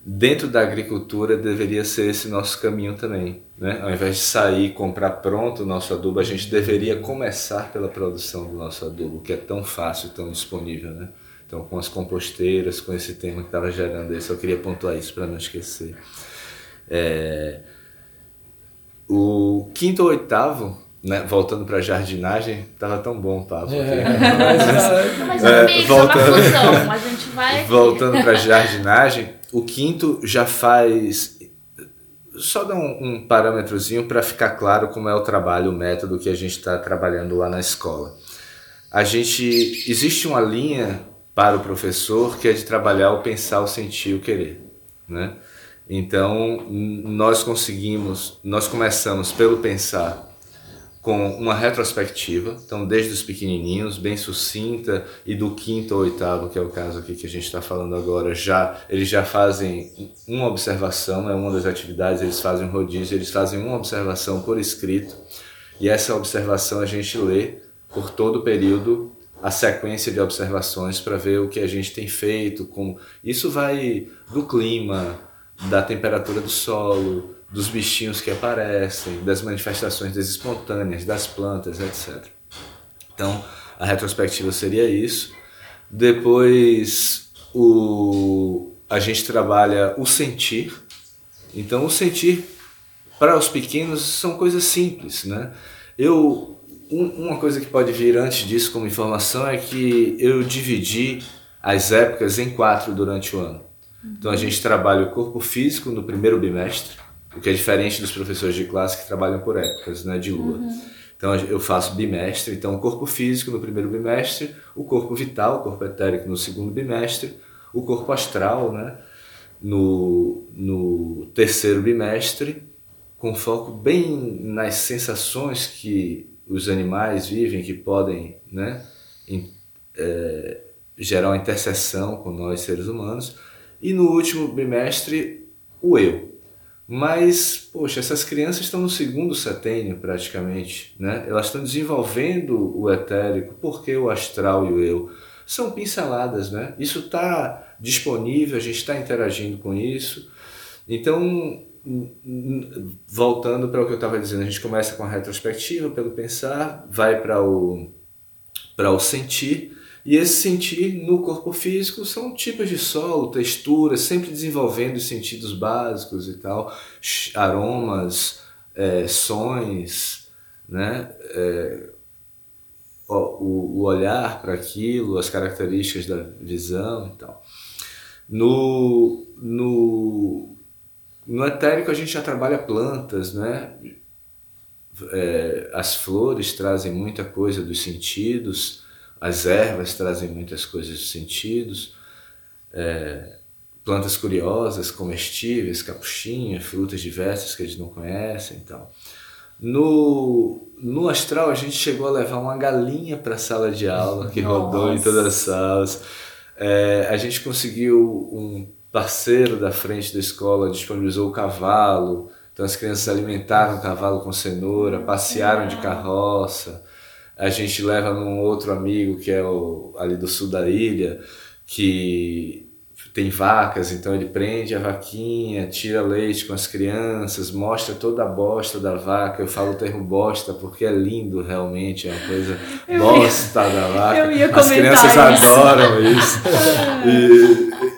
C: dentro da agricultura deveria ser esse nosso caminho também. Né? Ao invés de sair e comprar pronto o nosso adubo, a gente deveria começar pela produção do nosso adubo, que é tão fácil, tão disponível. Né? Então, com as composteiras, com esse tema que estava gerando isso, eu queria pontuar isso para não esquecer. É... O quinto ou oitavo né, voltando para jardinagem, tava tão bom o papo.
B: É. Mas, mas é, é, voltando, fusão, a gente vai.
C: Voltando para jardinagem, o quinto já faz. Só dar um, um parâmetrozinho para ficar claro como é o trabalho, o método que a gente está trabalhando lá na escola. A gente existe uma linha para o professor que é de trabalhar o pensar, o sentir, o querer, né? Então nós conseguimos, nós começamos pelo pensar com uma retrospectiva, então desde os pequenininhos, bem sucinta, e do quinto ao oitavo, que é o caso aqui que a gente está falando agora, já eles já fazem uma observação, é uma das atividades, eles fazem um rodízio, eles fazem uma observação por escrito, e essa observação a gente lê por todo o período a sequência de observações para ver o que a gente tem feito, com isso vai do clima, da temperatura do solo, dos bichinhos que aparecem, das manifestações espontâneas, das plantas, etc. Então, a retrospectiva seria isso. Depois, o, a gente trabalha o sentir. Então, o sentir para os pequenos são coisas simples, né? Eu, um, uma coisa que pode vir antes disso como informação é que eu dividi as épocas em quatro durante o ano. Então, a gente trabalha o corpo físico no primeiro bimestre, o que é diferente dos professores de classe que trabalham por épocas, né, de lua. Uhum. Então eu faço bimestre, então o corpo físico no primeiro bimestre, o corpo vital, o corpo etérico no segundo bimestre, o corpo astral, né, no, no terceiro bimestre, com foco bem nas sensações que os animais vivem, que podem, né, in, é, gerar uma interseção com nós seres humanos, e no último bimestre o eu, mas, poxa, essas crianças estão no segundo setênio praticamente, né? Elas estão desenvolvendo o etérico, porque o astral e o eu são pinceladas, né? Isso está disponível, a gente está interagindo com isso. Então, voltando para o que eu estava dizendo, a gente começa com a retrospectiva, pelo pensar, vai para o, para o sentir, e esse sentir no corpo físico são tipos de solo, texturas, sempre desenvolvendo os sentidos básicos e tal, aromas, é, sons, né? É, o, o olhar para aquilo, as características da visão e tal. No, no, no etérico a gente já trabalha plantas, né? É, as flores trazem muita coisa dos sentidos, as ervas trazem muitas coisas sentidos, é, plantas curiosas, comestíveis, capuchinha, frutas diversas que a gente não conhece e tal. No, no astral, a gente chegou a levar uma galinha para a sala de aula, que Nossa. <laughs> rodou em todas as salas. É, a gente conseguiu um parceiro da frente da escola, disponibilizou o cavalo, então as crianças alimentaram o cavalo com cenoura, passearam de carroça a gente leva num outro amigo que é o, ali do sul da ilha, que tem vacas, então ele prende a vaquinha, tira leite com as crianças, mostra toda a bosta da vaca. Eu falo o termo bosta porque é lindo realmente, é uma coisa <laughs> eu bosta ia, da vaca. as crianças isso. adoram isso. <laughs>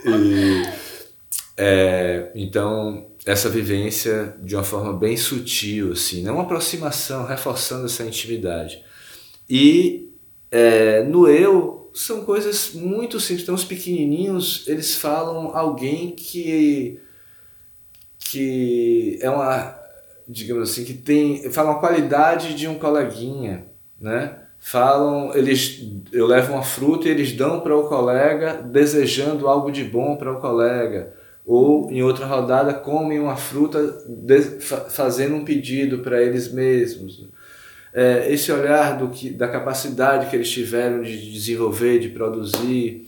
C: e, e é, então essa vivência de uma forma bem sutil, assim, não uma aproximação, reforçando essa intimidade. E é, no eu são coisas muito simples. Então os pequenininhos eles falam alguém que que é uma digamos assim que tem fala uma qualidade de um coleguinha, né? Falam eles eu levo uma fruta e eles dão para o colega desejando algo de bom para o colega ou em outra rodada comem uma fruta fazendo um pedido para eles mesmos é, esse olhar do que, da capacidade que eles tiveram de desenvolver, de produzir.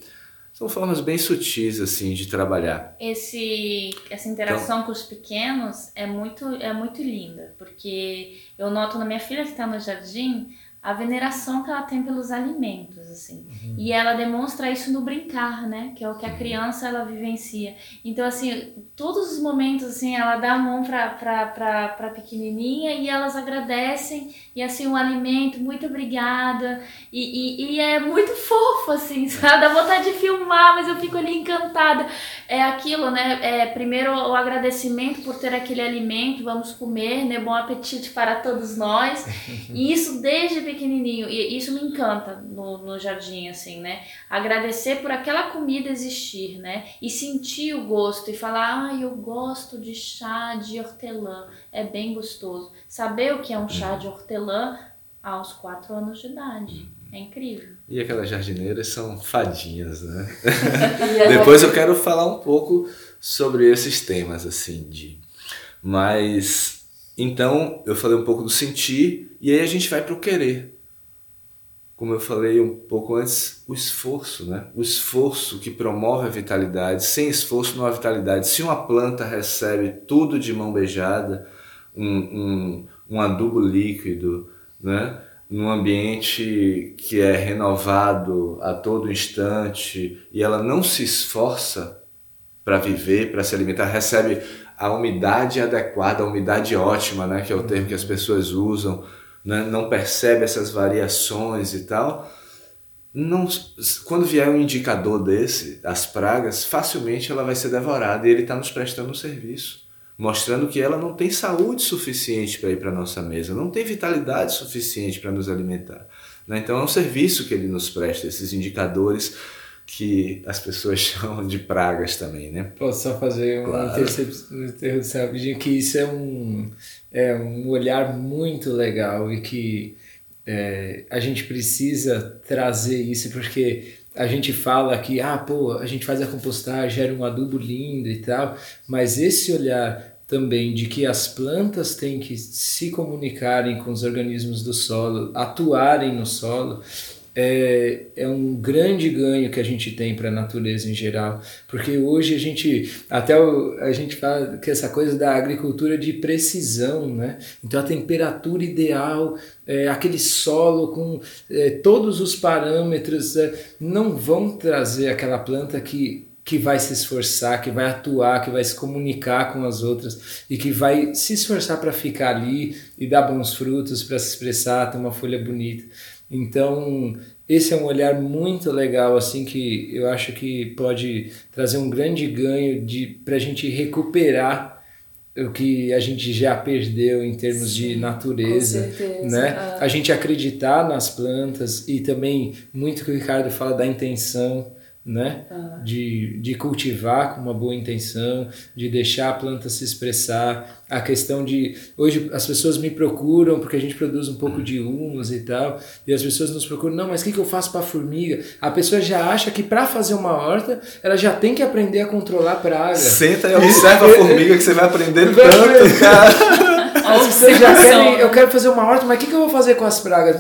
C: São formas bem sutis assim de trabalhar.
B: Esse, essa interação então, com os pequenos é muito, é muito linda, porque eu noto na minha filha que está no jardim a veneração que ela tem pelos alimentos, assim. Uhum. E ela demonstra isso no brincar, né? Que é o que a criança ela vivencia. Então, assim, todos os momentos, assim, ela dá a mão pra, pra, pra, pra pequenininha e elas agradecem. E, assim, o alimento, muito obrigada. E, e, e é muito fofo, assim, <laughs> sabe? Dá vontade de filmar, mas eu fico ali encantada. É aquilo, né? É, primeiro, o agradecimento por ter aquele alimento. Vamos comer, né? Bom apetite para todos nós. <laughs> E isso desde pequenininho. E isso me encanta no, no jardim, assim, né? Agradecer por aquela comida existir, né? E sentir o gosto e falar, ah, eu gosto de chá de hortelã, é bem gostoso. Saber o que é um chá de hortelã aos quatro anos de idade. É incrível.
C: E aquelas jardineiras são fadinhas, né? <laughs> Depois eu quero falar um pouco sobre esses temas, assim, de. Mas então, eu falei um pouco do sentir e aí a gente vai para o querer. Como eu falei um pouco antes, o esforço, né? O esforço que promove a vitalidade. Sem esforço não há vitalidade. Se uma planta recebe tudo de mão beijada, um, um, um adubo líquido, né? num ambiente que é renovado a todo instante e ela não se esforça para viver, para se alimentar, recebe a umidade adequada, a umidade ótima, né, que é o termo que as pessoas usam, né, não percebe essas variações e tal. Não, quando vier um indicador desse, as pragas, facilmente ela vai ser devorada e ele está nos prestando um serviço, mostrando que ela não tem saúde suficiente para ir para nossa mesa, não tem vitalidade suficiente para nos alimentar. Né? Então é um serviço que ele nos presta, esses indicadores que as pessoas <laughs> chamam de pragas também, né?
D: Posso só fazer uma claro. interrupção rapidinho, que isso é um, é um olhar muito legal e que é, a gente precisa trazer isso, porque a gente fala que, ah, pô, a gente faz a compostagem, gera um adubo lindo e tal, mas esse olhar também de que as plantas têm que se comunicarem com os organismos do solo, atuarem no solo, é, é um grande ganho que a gente tem para a natureza em geral, porque hoje a gente até o, a gente fala que essa coisa da agricultura de precisão, né? Então a temperatura ideal, é, aquele solo com é, todos os parâmetros é, não vão trazer aquela planta que que vai se esforçar, que vai atuar, que vai se comunicar com as outras e que vai se esforçar para ficar ali e dar bons frutos, para se expressar, ter uma folha bonita. Então, esse é um olhar muito legal, assim, que eu acho que pode trazer um grande ganho para a gente recuperar o que a gente já perdeu em termos Sim, de natureza, né? Ah. A gente acreditar nas plantas e também muito que o Ricardo fala da intenção, né? Ah. De, de cultivar com uma boa intenção, de deixar a planta se expressar. A questão de. Hoje as pessoas me procuram porque a gente produz um pouco de humus e tal, e as pessoas nos procuram, não, mas o que, que eu faço para a formiga? A pessoa já acha que para fazer uma horta, ela já tem que aprender a controlar praga.
C: Senta e observa a formiga que você vai aprender tanto,
D: cara. <laughs> As pessoas já querem, eu quero fazer uma horta, mas o que, que eu vou fazer com as pragas?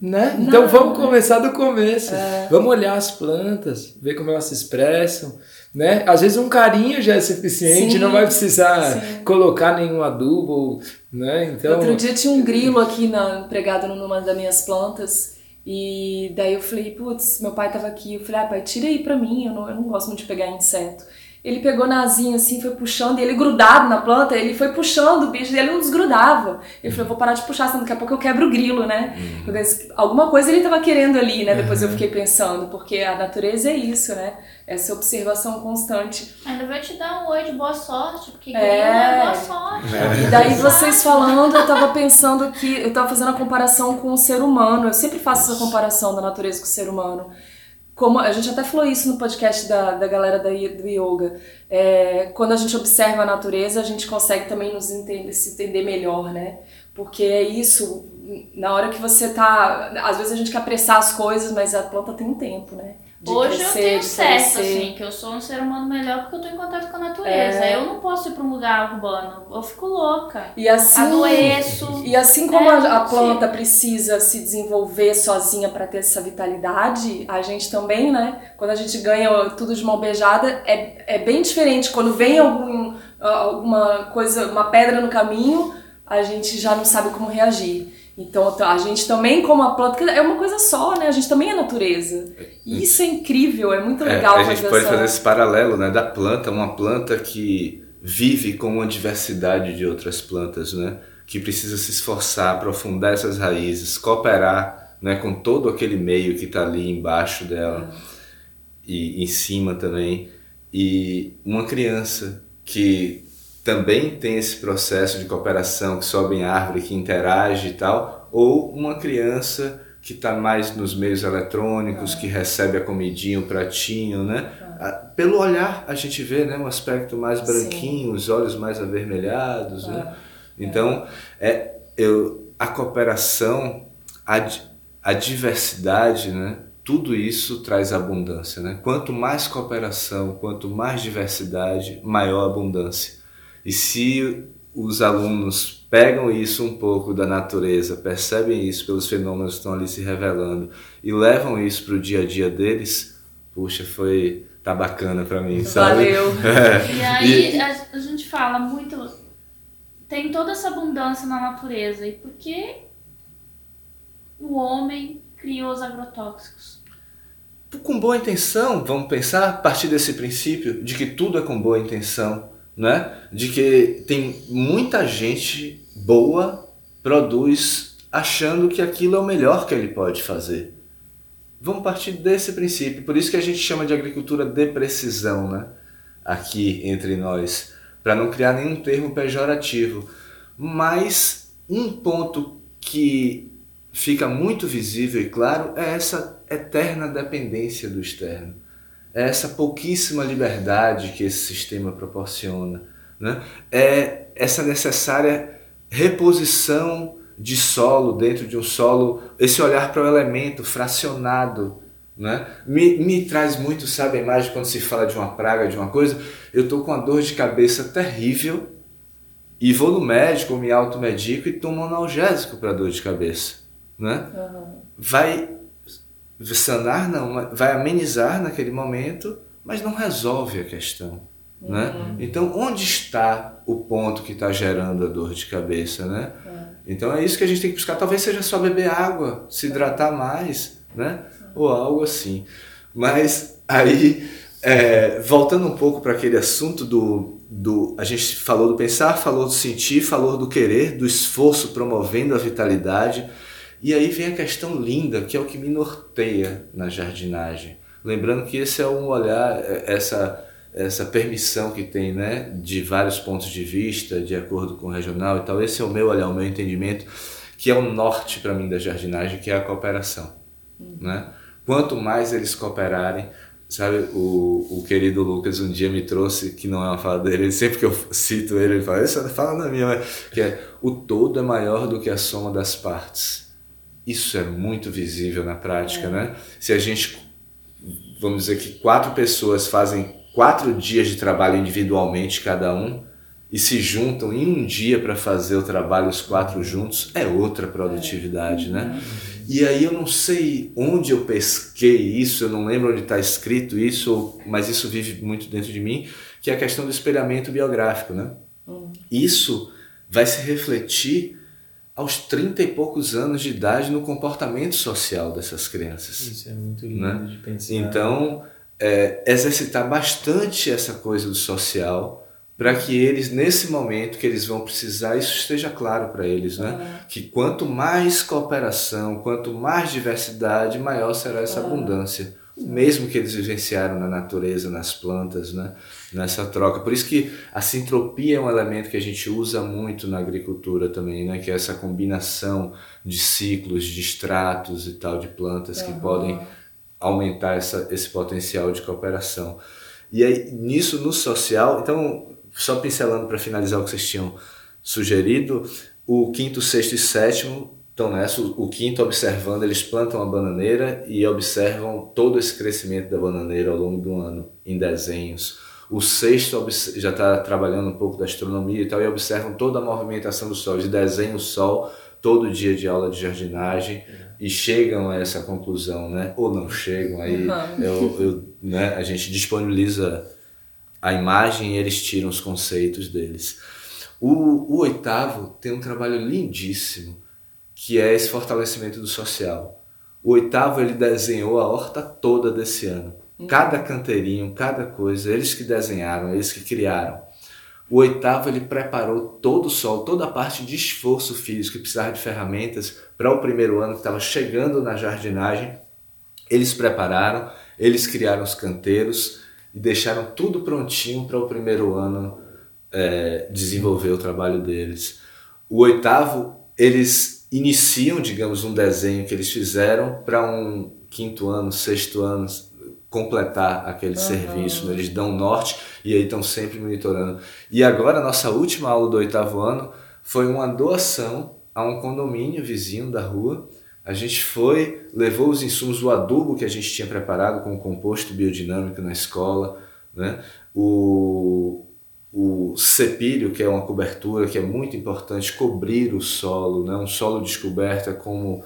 D: Né? Não, então vamos começar do começo. É. Vamos olhar as plantas, ver como elas se expressam. Né? Às vezes um carinho já é suficiente, sim, não vai precisar sim. colocar nenhum adubo. Né? Então...
A: Outro dia tinha um grilo aqui na, pregado numa das minhas plantas. E daí eu falei, putz, meu pai tava aqui. Eu falei, ah, pai, tira aí pra mim, eu não, eu não gosto muito de pegar inseto. Ele pegou na asinha assim, foi puxando, e ele grudado na planta, ele foi puxando o bicho, e ele não desgrudava. Ele falou, vou parar de puxar, senão daqui a pouco eu quebro o grilo, né? Uhum. Alguma coisa ele estava querendo ali, né? Depois eu uhum. fiquei pensando, porque a natureza é isso, né? Essa observação constante.
B: Ainda vai te dar um oi de boa sorte, porque é, é boa sorte. É.
A: E daí vocês falando, eu tava pensando que eu tava fazendo a comparação com o ser humano. Eu sempre faço essa comparação da natureza com o ser humano como a gente até falou isso no podcast da, da galera da, do yoga, é, quando a gente observa a natureza, a gente consegue também nos entender, se entender melhor, né? Porque é isso, na hora que você tá. Às vezes a gente quer apressar as coisas, mas a planta tem um tempo, né? De
B: Hoje
A: crescer,
B: eu tenho certo, assim, que eu sou um ser humano melhor porque eu tô em contato com a natureza.
A: É.
B: Eu não posso ir pra um lugar urbano. Eu fico louca.
A: E assim,
B: Adoeço.
A: e assim como
B: É,
A: a, a planta precisa se desenvolver sozinha para ter essa vitalidade, a gente também, né? Quando a gente ganha tudo de mão beijada, é, é bem diferente. Quando vem algum, alguma coisa, uma pedra no caminho, a gente já não sabe como reagir. Então a gente também, como a planta, porque é uma coisa só, né? A gente também é natureza. E isso é incrível, é muito
C: É,
A: legal
C: a gente
A: fazer
C: pode
A: essa...
C: fazer esse paralelo né, da planta, uma planta que vive com uma diversidade de outras plantas, né, que precisa se esforçar, aprofundar essas raízes, cooperar né, com todo aquele meio que está ali embaixo dela e em cima também. E uma criança que também tem esse processo de cooperação, que sobe em árvore, que interage e tal, ou uma criança que está mais nos meios eletrônicos, que recebe a comidinha, o pratinho, né? Ah, Pelo olhar a gente vê, né, um aspecto mais branquinho, os olhos mais avermelhados, né? Então, é, eu, a cooperação, a, a diversidade, né? Tudo isso traz abundância, né? Quanto mais cooperação, quanto mais diversidade, maior abundância. E se os alunos pegam isso um pouco da natureza, percebem isso pelos fenômenos que estão ali se revelando e levam isso para o dia a dia deles, puxa, foi tá bacana para mim, sabe?
A: Valeu. <laughs>
C: É.
B: E aí a, a gente fala muito. Tem toda essa abundância na natureza. E por que o homem criou os agrotóxicos?
C: com boa intenção, vamos pensar a partir desse princípio de que tudo é com boa intenção, né? De que tem muita gente boa produz achando que aquilo é o melhor que ele pode fazer. Vamos partir desse princípio, por isso que a gente chama de agricultura de precisão, né? Aqui entre nós, para não criar nenhum termo pejorativo. Mas um ponto que fica muito visível e claro é essa eterna dependência do externo. É essa pouquíssima liberdade que esse sistema proporciona. Né? É essa necessária reposição de solo dentro de um solo, esse olhar para o elemento fracionado. Né? Me, me traz muito, sabe, a imagem quando se fala de uma praga, de uma coisa, eu estou com uma dor de cabeça terrível e vou no médico, me automedico e tomo analgésico para dor de cabeça. Né? Vai sanar, não, vai amenizar naquele momento, mas não resolve a questão. Né? Então, onde está o ponto que está gerando a dor de cabeça? Né? Então, é isso que a gente tem que buscar. Talvez seja só beber água, se hidratar mais, né? ou algo assim. Mas aí, é, voltando um pouco para aquele assunto do, do. A gente falou do pensar, falou do sentir, falou do querer, do esforço promovendo a vitalidade. E aí vem a questão linda, que é o que me norteia na jardinagem. Lembrando que esse é um olhar, essa, essa permissão que tem, né, de vários pontos de vista, de acordo com o regional e tal. Esse é o meu olhar, o meu entendimento, que é o norte para mim da jardinagem, que é a cooperação. Né? Quanto mais eles cooperarem, sabe, o, o querido Lucas um dia me trouxe, que não é uma fala dele, sempre que eu cito ele, ele fala, isso é fala na minha, que é o todo é maior do que a soma das partes. Isso é muito visível na prática, é. né? Se a gente, vamos dizer que quatro pessoas fazem quatro dias de trabalho individualmente cada um e se juntam em um dia para fazer o trabalho os quatro juntos, é outra produtividade, né? E aí eu não sei onde eu pesquei isso, eu não lembro onde está escrito isso, mas isso vive muito dentro de mim, que é a questão do espelhamento biográfico, né? Isso vai se refletir aos 30 e poucos anos de idade no comportamento social dessas crianças.
D: Isso é muito lindo
C: né?
D: de pensar.
C: Então, é, exercitar bastante essa coisa do social para que eles, nesse momento que eles vão precisar, isso esteja claro para eles, né? Que quanto mais cooperação, quanto mais diversidade, maior será essa abundância. O mesmo que eles vivenciaram na natureza, nas plantas, né? Nessa troca. Por isso que a sintropia é um elemento que a gente usa muito na agricultura também, né? que é essa combinação de ciclos, de estratos e tal, de plantas que podem aumentar essa, esse potencial de cooperação. E aí, nisso, no social, então, só pincelando para finalizar o que vocês tinham sugerido, o quinto, sexto e sétimo estão nessa. O quinto observando, eles plantam a bananeira e observam todo esse crescimento da bananeira ao longo do ano em desenhos. O sexto já está trabalhando um pouco da astronomia e tal e observam toda a movimentação do Sol. Eles desenham o Sol todo dia de aula de jardinagem e chegam a essa conclusão, né? Ou não chegam, aí eu, eu, né? a gente disponibiliza a imagem e eles tiram os conceitos deles. O, o oitavo tem um trabalho lindíssimo, que é esse fortalecimento do social. O oitavo ele desenhou a horta toda desse ano. Cada canteirinho, cada coisa, eles que desenharam, eles que criaram. O oitavo ele preparou todo o sol, toda a parte de esforço físico que precisava de ferramentas para o primeiro ano que estava chegando na jardinagem. Eles prepararam, eles criaram os canteiros e deixaram tudo prontinho para o primeiro ano é, desenvolver o trabalho deles. O oitavo, eles iniciam, digamos, um desenho que eles fizeram para um quinto ano, sexto ano completar aquele uhum. serviço. Né? Eles dão norte e aí estão sempre monitorando. E agora, a nossa última aula do oitavo ano foi uma doação a um condomínio vizinho da rua. A gente foi, levou os insumos, o adubo que a gente tinha preparado com o composto biodinâmico na escola, né? o, o cepilho, que é uma cobertura que é muito importante, cobrir o solo, né? um solo descoberto é como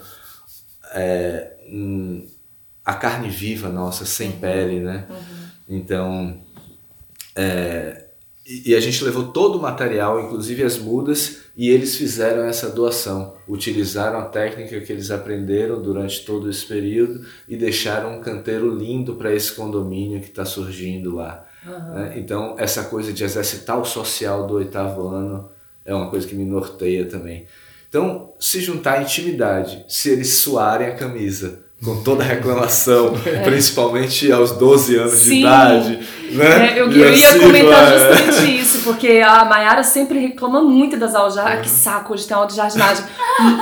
C: é, um, a carne viva nossa, sem uhum. pele, né? Uhum. Então, é, e, a gente levou todo o material, inclusive as mudas, e eles fizeram essa doação. Utilizaram a técnica que eles aprenderam durante todo esse período e deixaram um canteiro lindo para esse condomínio que está surgindo lá. Uhum. Né? Então, essa coisa de exercitar o social do oitavo ano é uma coisa que me norteia também. Então, se juntar a intimidade, se eles suarem a camisa, com toda a reclamação, <laughs> é. principalmente aos 12 anos Sim. de idade. Né?
A: É, eu, eu ia assim, comentar justamente <laughs> isso, porque a Mayara sempre reclama muito das aulas de jardinagem. Que saco de ter aula de jardinagem.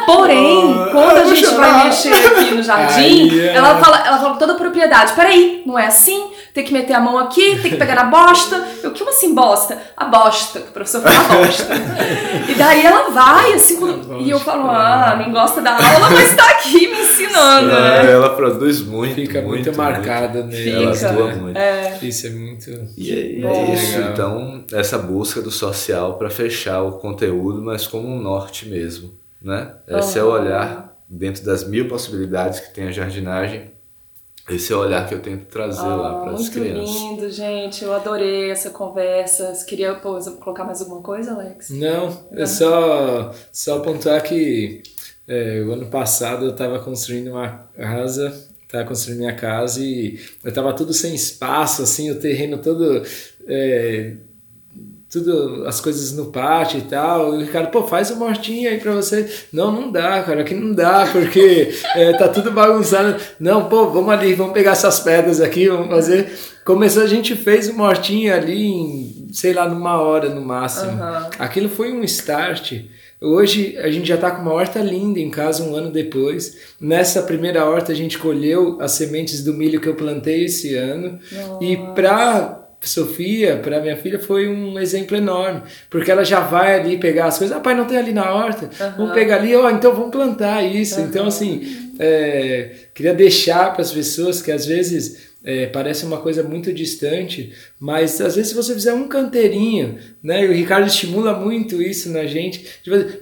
A: Porém, <laughs> ah, quando a gente vai mexer aqui no jardim, Ai, é. ela, fala, ela fala com toda a propriedade: peraí, não é assim? Tem que meter a mão aqui, tem que pegar na bosta. Eu, que assim bosta? A bosta, que o professor fala bosta. e daí ela vai, assim, quando, e eu falo: ah, nem gosta da aula, mas tá aqui me ensinando, né?
C: É, ela produz muito.
D: Fica muito, muito marcada nele.
C: Ela atua muito.
D: É. Isso é muito.
C: E é, é isso. Então, essa busca do social para fechar o conteúdo, mas como um norte mesmo. Né? Esse uhum. é o olhar dentro das mil possibilidades que tem a jardinagem. Esse é o olhar que eu tento trazer ah, lá para as crianças.
A: Muito lindo, gente. Eu adorei essa conversa. Você queria pô, colocar mais alguma coisa, Alex?
D: Não, é só, só apontar que é, o ano passado eu estava construindo uma casa, estava construindo minha casa e eu estava tudo sem espaço, assim, o terreno todo. É, tudo as coisas no pátio e tal. E o Ricardo, pô, faz uma hortinha aí pra você. Não, não dá, cara, aqui não dá, porque é, tá tudo bagunçado. Não, pô, vamos ali, vamos pegar essas pedras aqui, vamos fazer. Começou, a gente fez uma hortinha ali em, sei lá, numa hora no máximo. Uhum. Aquilo foi um start Hoje a gente já está com uma horta linda em casa um ano depois. Nessa primeira horta a gente colheu as sementes do milho que eu plantei esse ano. Nossa. E para Sofia, para minha filha, foi um exemplo enorme, porque ela já vai ali pegar as coisas. Ah, pai, não tem ali na horta? Uhum. Vamos pegar ali, ó, oh, então vamos plantar isso. Uhum. Então, assim, é, queria deixar para as pessoas que às vezes é, parece uma coisa muito distante, mas às vezes se você fizer um canteirinho, né, e o Ricardo estimula muito isso na gente,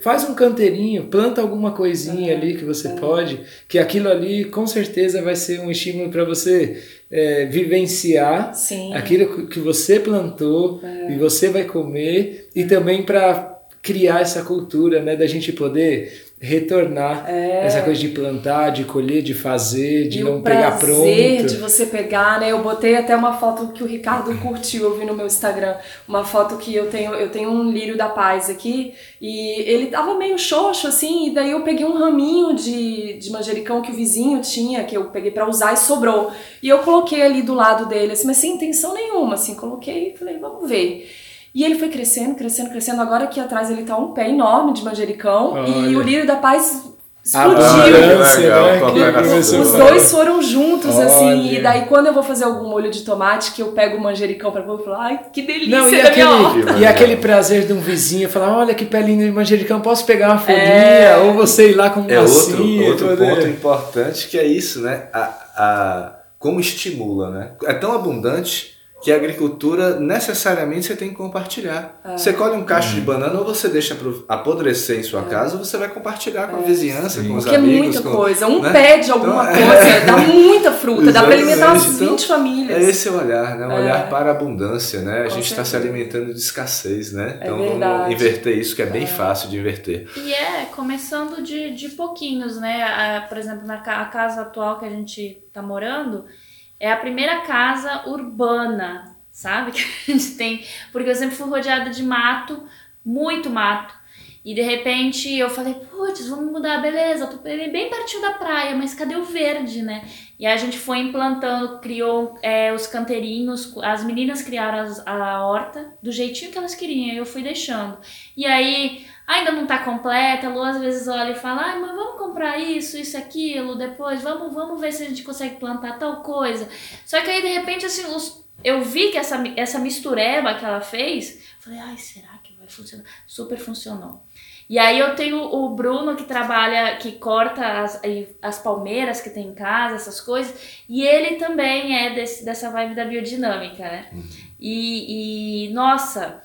D: faz um canteirinho, planta alguma coisinha é, ali que você é. pode, que aquilo ali com certeza vai ser um estímulo para você é, vivenciar Sim. aquilo que você plantou e você vai comer, e também para criar essa cultura, né, da gente poder retornar é. essa coisa de plantar, de colher, de fazer, de e não pegar pronto.
A: de você pegar, né? Eu botei até uma foto que o Ricardo curtiu, eu vi no meu Instagram, uma foto que eu tenho, eu tenho um lírio da paz aqui e ele tava meio xoxo assim, e daí eu peguei um raminho de, de manjericão que o vizinho tinha, que eu peguei para usar e sobrou. E eu coloquei ali do lado dele, assim, mas sem intenção nenhuma, assim, coloquei e falei, vamos ver. E ele foi crescendo, crescendo, crescendo. Agora aqui atrás ele tá um pé enorme de manjericão. Olha. E o lírio da paz explodiu.
D: Ah, legal,
C: né?
A: Os dois foram juntos, assim,
D: Olha.
A: e daí quando eu vou fazer algum molho de tomate, que eu pego o manjericão pra pôr, eu falo, ai, que delícia
D: Não, e
A: da minha horta.
D: aquele, e aquele prazer de um vizinho falar, olha que pelinho de manjericão, posso pegar uma folhinha?
A: É.
D: Ou você ir lá com uma
C: É outro, outro
D: poder-
C: ponto importante que é isso, né? A, a, como estimula, né? É tão abundante que a agricultura necessariamente você tem que compartilhar. Você colhe um cacho de banana ou você deixa apodrecer em sua casa ou você vai compartilhar com a vizinhança, com os
A: Porque é
C: amigos.
A: muita
C: com-
A: coisa. Um
C: né?
A: pé de alguma
C: Então,
A: coisa dá muita fruta, dá pra alimentar umas
C: Exatamente.
A: 20 famílias.
C: É esse olhar, né? Um
A: É.
C: olhar para a abundância, né? A
A: Com
C: gente está se alimentando de escassez, né?
A: É
C: Então vamos inverter isso, que é bem fácil de inverter.
B: E é, começando de, de pouquinhos, né? Por exemplo, na a casa atual que a gente tá morando, é a primeira casa urbana, sabe? <laughs> Que a gente tem. Porque eu sempre fui rodeada de mato, muito mato. E de repente eu falei, putz, vamos mudar, beleza, tô bem pertinho da praia, mas cadê o verde, né? E a gente foi implantando, criou é, os canteirinhos, as meninas criaram as- a horta do jeitinho que elas queriam, eu fui deixando. E aí ainda não tá completa, a Lu às vezes olha e fala, ai, mas vamos comprar isso, isso, aquilo, depois, vamos, vamos ver se a gente consegue plantar tal coisa. Só que aí, de repente, assim, os- eu vi que essa, essa mistureba que ela fez, falei, ai, será que vai funcionar? Super funcionou. E aí eu tenho o Bruno que trabalha, que corta as, as palmeiras que tem em casa, essas coisas, e ele também é desse, dessa vibe da biodinâmica, né? E, e, nossa,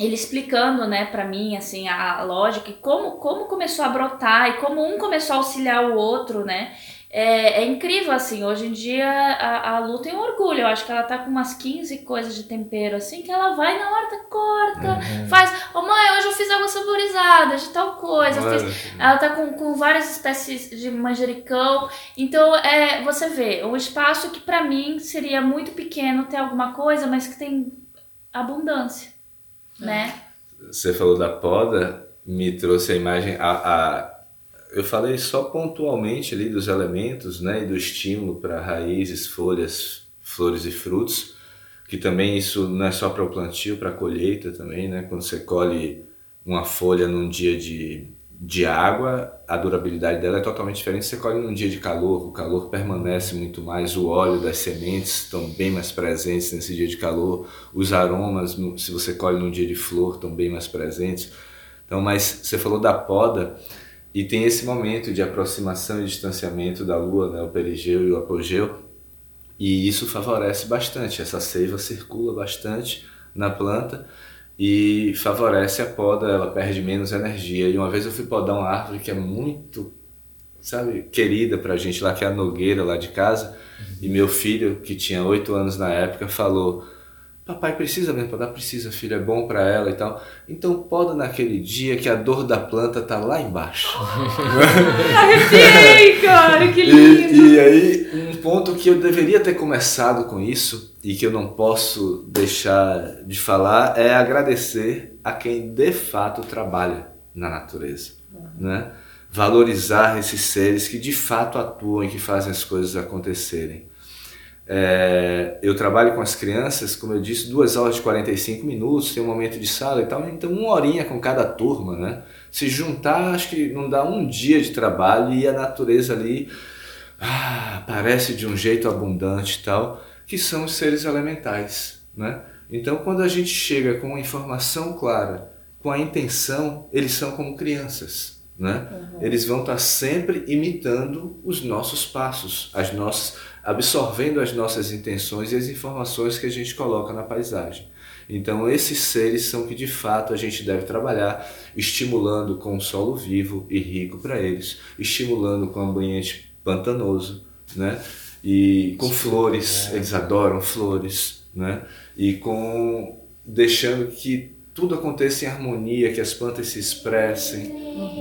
B: ele explicando, né, pra mim, assim, a lógica e como, como começou a brotar e como um começou a auxiliar o outro, né? É, é incrível, assim, hoje em dia a, a Lu tem um orgulho, eu acho que ela tá com umas 15 coisas de tempero, assim, que ela vai na horta, corta, faz, ô mãe, hoje eu fiz água saborizada de tal coisa, fiz ela tá com, com várias espécies de manjericão. Então, é, você vê, um espaço que pra mim seria muito pequeno ter alguma coisa, mas que tem abundância, né?
C: Você falou da poda, me trouxe a imagem. A, a- eu falei só pontualmente ali dos elementos né, e do estímulo para raízes, folhas, flores e frutos, que também isso não é só para o plantio, para a colheita também. Né? Quando você colhe uma folha num dia de, de água, a durabilidade dela é totalmente diferente. Você colhe num dia de calor, o calor permanece muito mais, o óleo das sementes estão bem mais presentes nesse dia de calor, os aromas, se você colhe num dia de flor, estão bem mais presentes. Então, mas você falou da poda e tem esse momento de aproximação e distanciamento da Lua, né, o perigeu e o apogeu, e isso favorece bastante. Essa seiva circula bastante na planta e favorece a poda, ela perde menos energia. E uma vez eu fui podar uma árvore que é muito, sabe, querida pra gente lá, que é a nogueira lá de casa, e meu filho, que tinha oito anos na época, falou: Papai precisa mesmo podar? Precisa, filho, é bom pra ela e tal. Então poda naquele dia que a dor da planta tá lá embaixo. <laughs>
A: Arrepiei, cara, que lindo.
C: E, e aí, um ponto que eu deveria ter começado com isso e que eu não posso deixar de falar é agradecer a quem de fato trabalha na natureza, né? Valorizar esses seres que de fato atuam e que fazem as coisas acontecerem. É, eu trabalho com as crianças, como eu disse, duas aulas de 45 minutos, tem um momento de sala e tal, então uma horinha com cada turma, né? Se juntar, acho que não dá um dia de trabalho e a natureza ali ah, aparece de um jeito abundante e tal, que são os seres elementais, né? Então, quando a gente chega com uma informação clara, com a intenção, eles são como crianças, né? Eles vão estar sempre imitando os nossos passos, as nossas, absorvendo as nossas intenções e as informações que a gente coloca na paisagem. Então, esses seres são que de fato a gente deve trabalhar, estimulando com um solo vivo e rico para eles, estimulando com um ambiente pantanoso, né? E com flores, eles adoram flores, né? E com deixando que tudo aconteça em harmonia, que as plantas se expressem,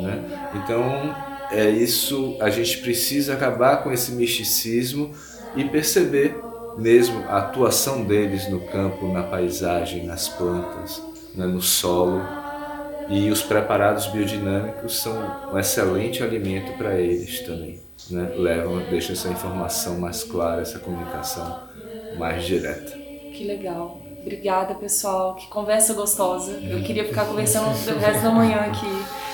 C: né? Então, é isso, a gente precisa acabar com esse misticismo e perceber mesmo a atuação deles no campo, na paisagem, nas plantas, né, no solo. E os preparados biodinâmicos são um excelente alimento para eles também. Né? Levam, deixam essa informação mais clara, essa comunicação mais direta.
A: Que legal. Obrigada, pessoal. Que conversa gostosa. Eu queria ficar conversando o resto da manhã aqui.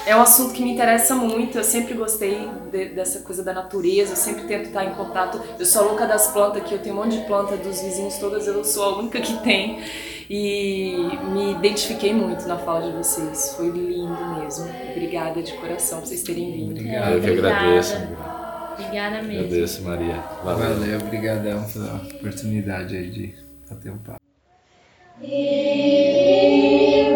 A: é um assunto que me interessa muito. Eu sempre gostei de, dessa coisa da natureza, eu sempre tento estar em contato. Eu sou a louca das plantas aqui, eu tenho um monte de planta dos vizinhos, todas eu sou a única que tem. E me identifiquei muito na fala de vocês. Foi lindo mesmo. Obrigada de coração por vocês terem vindo.
C: Obrigado. Eu que agradeço.
B: Obrigada mesmo.
C: Agradeço, Maria.
D: Valeu, Valeu obrigadão pela oportunidade aí de bater um papo.
E: He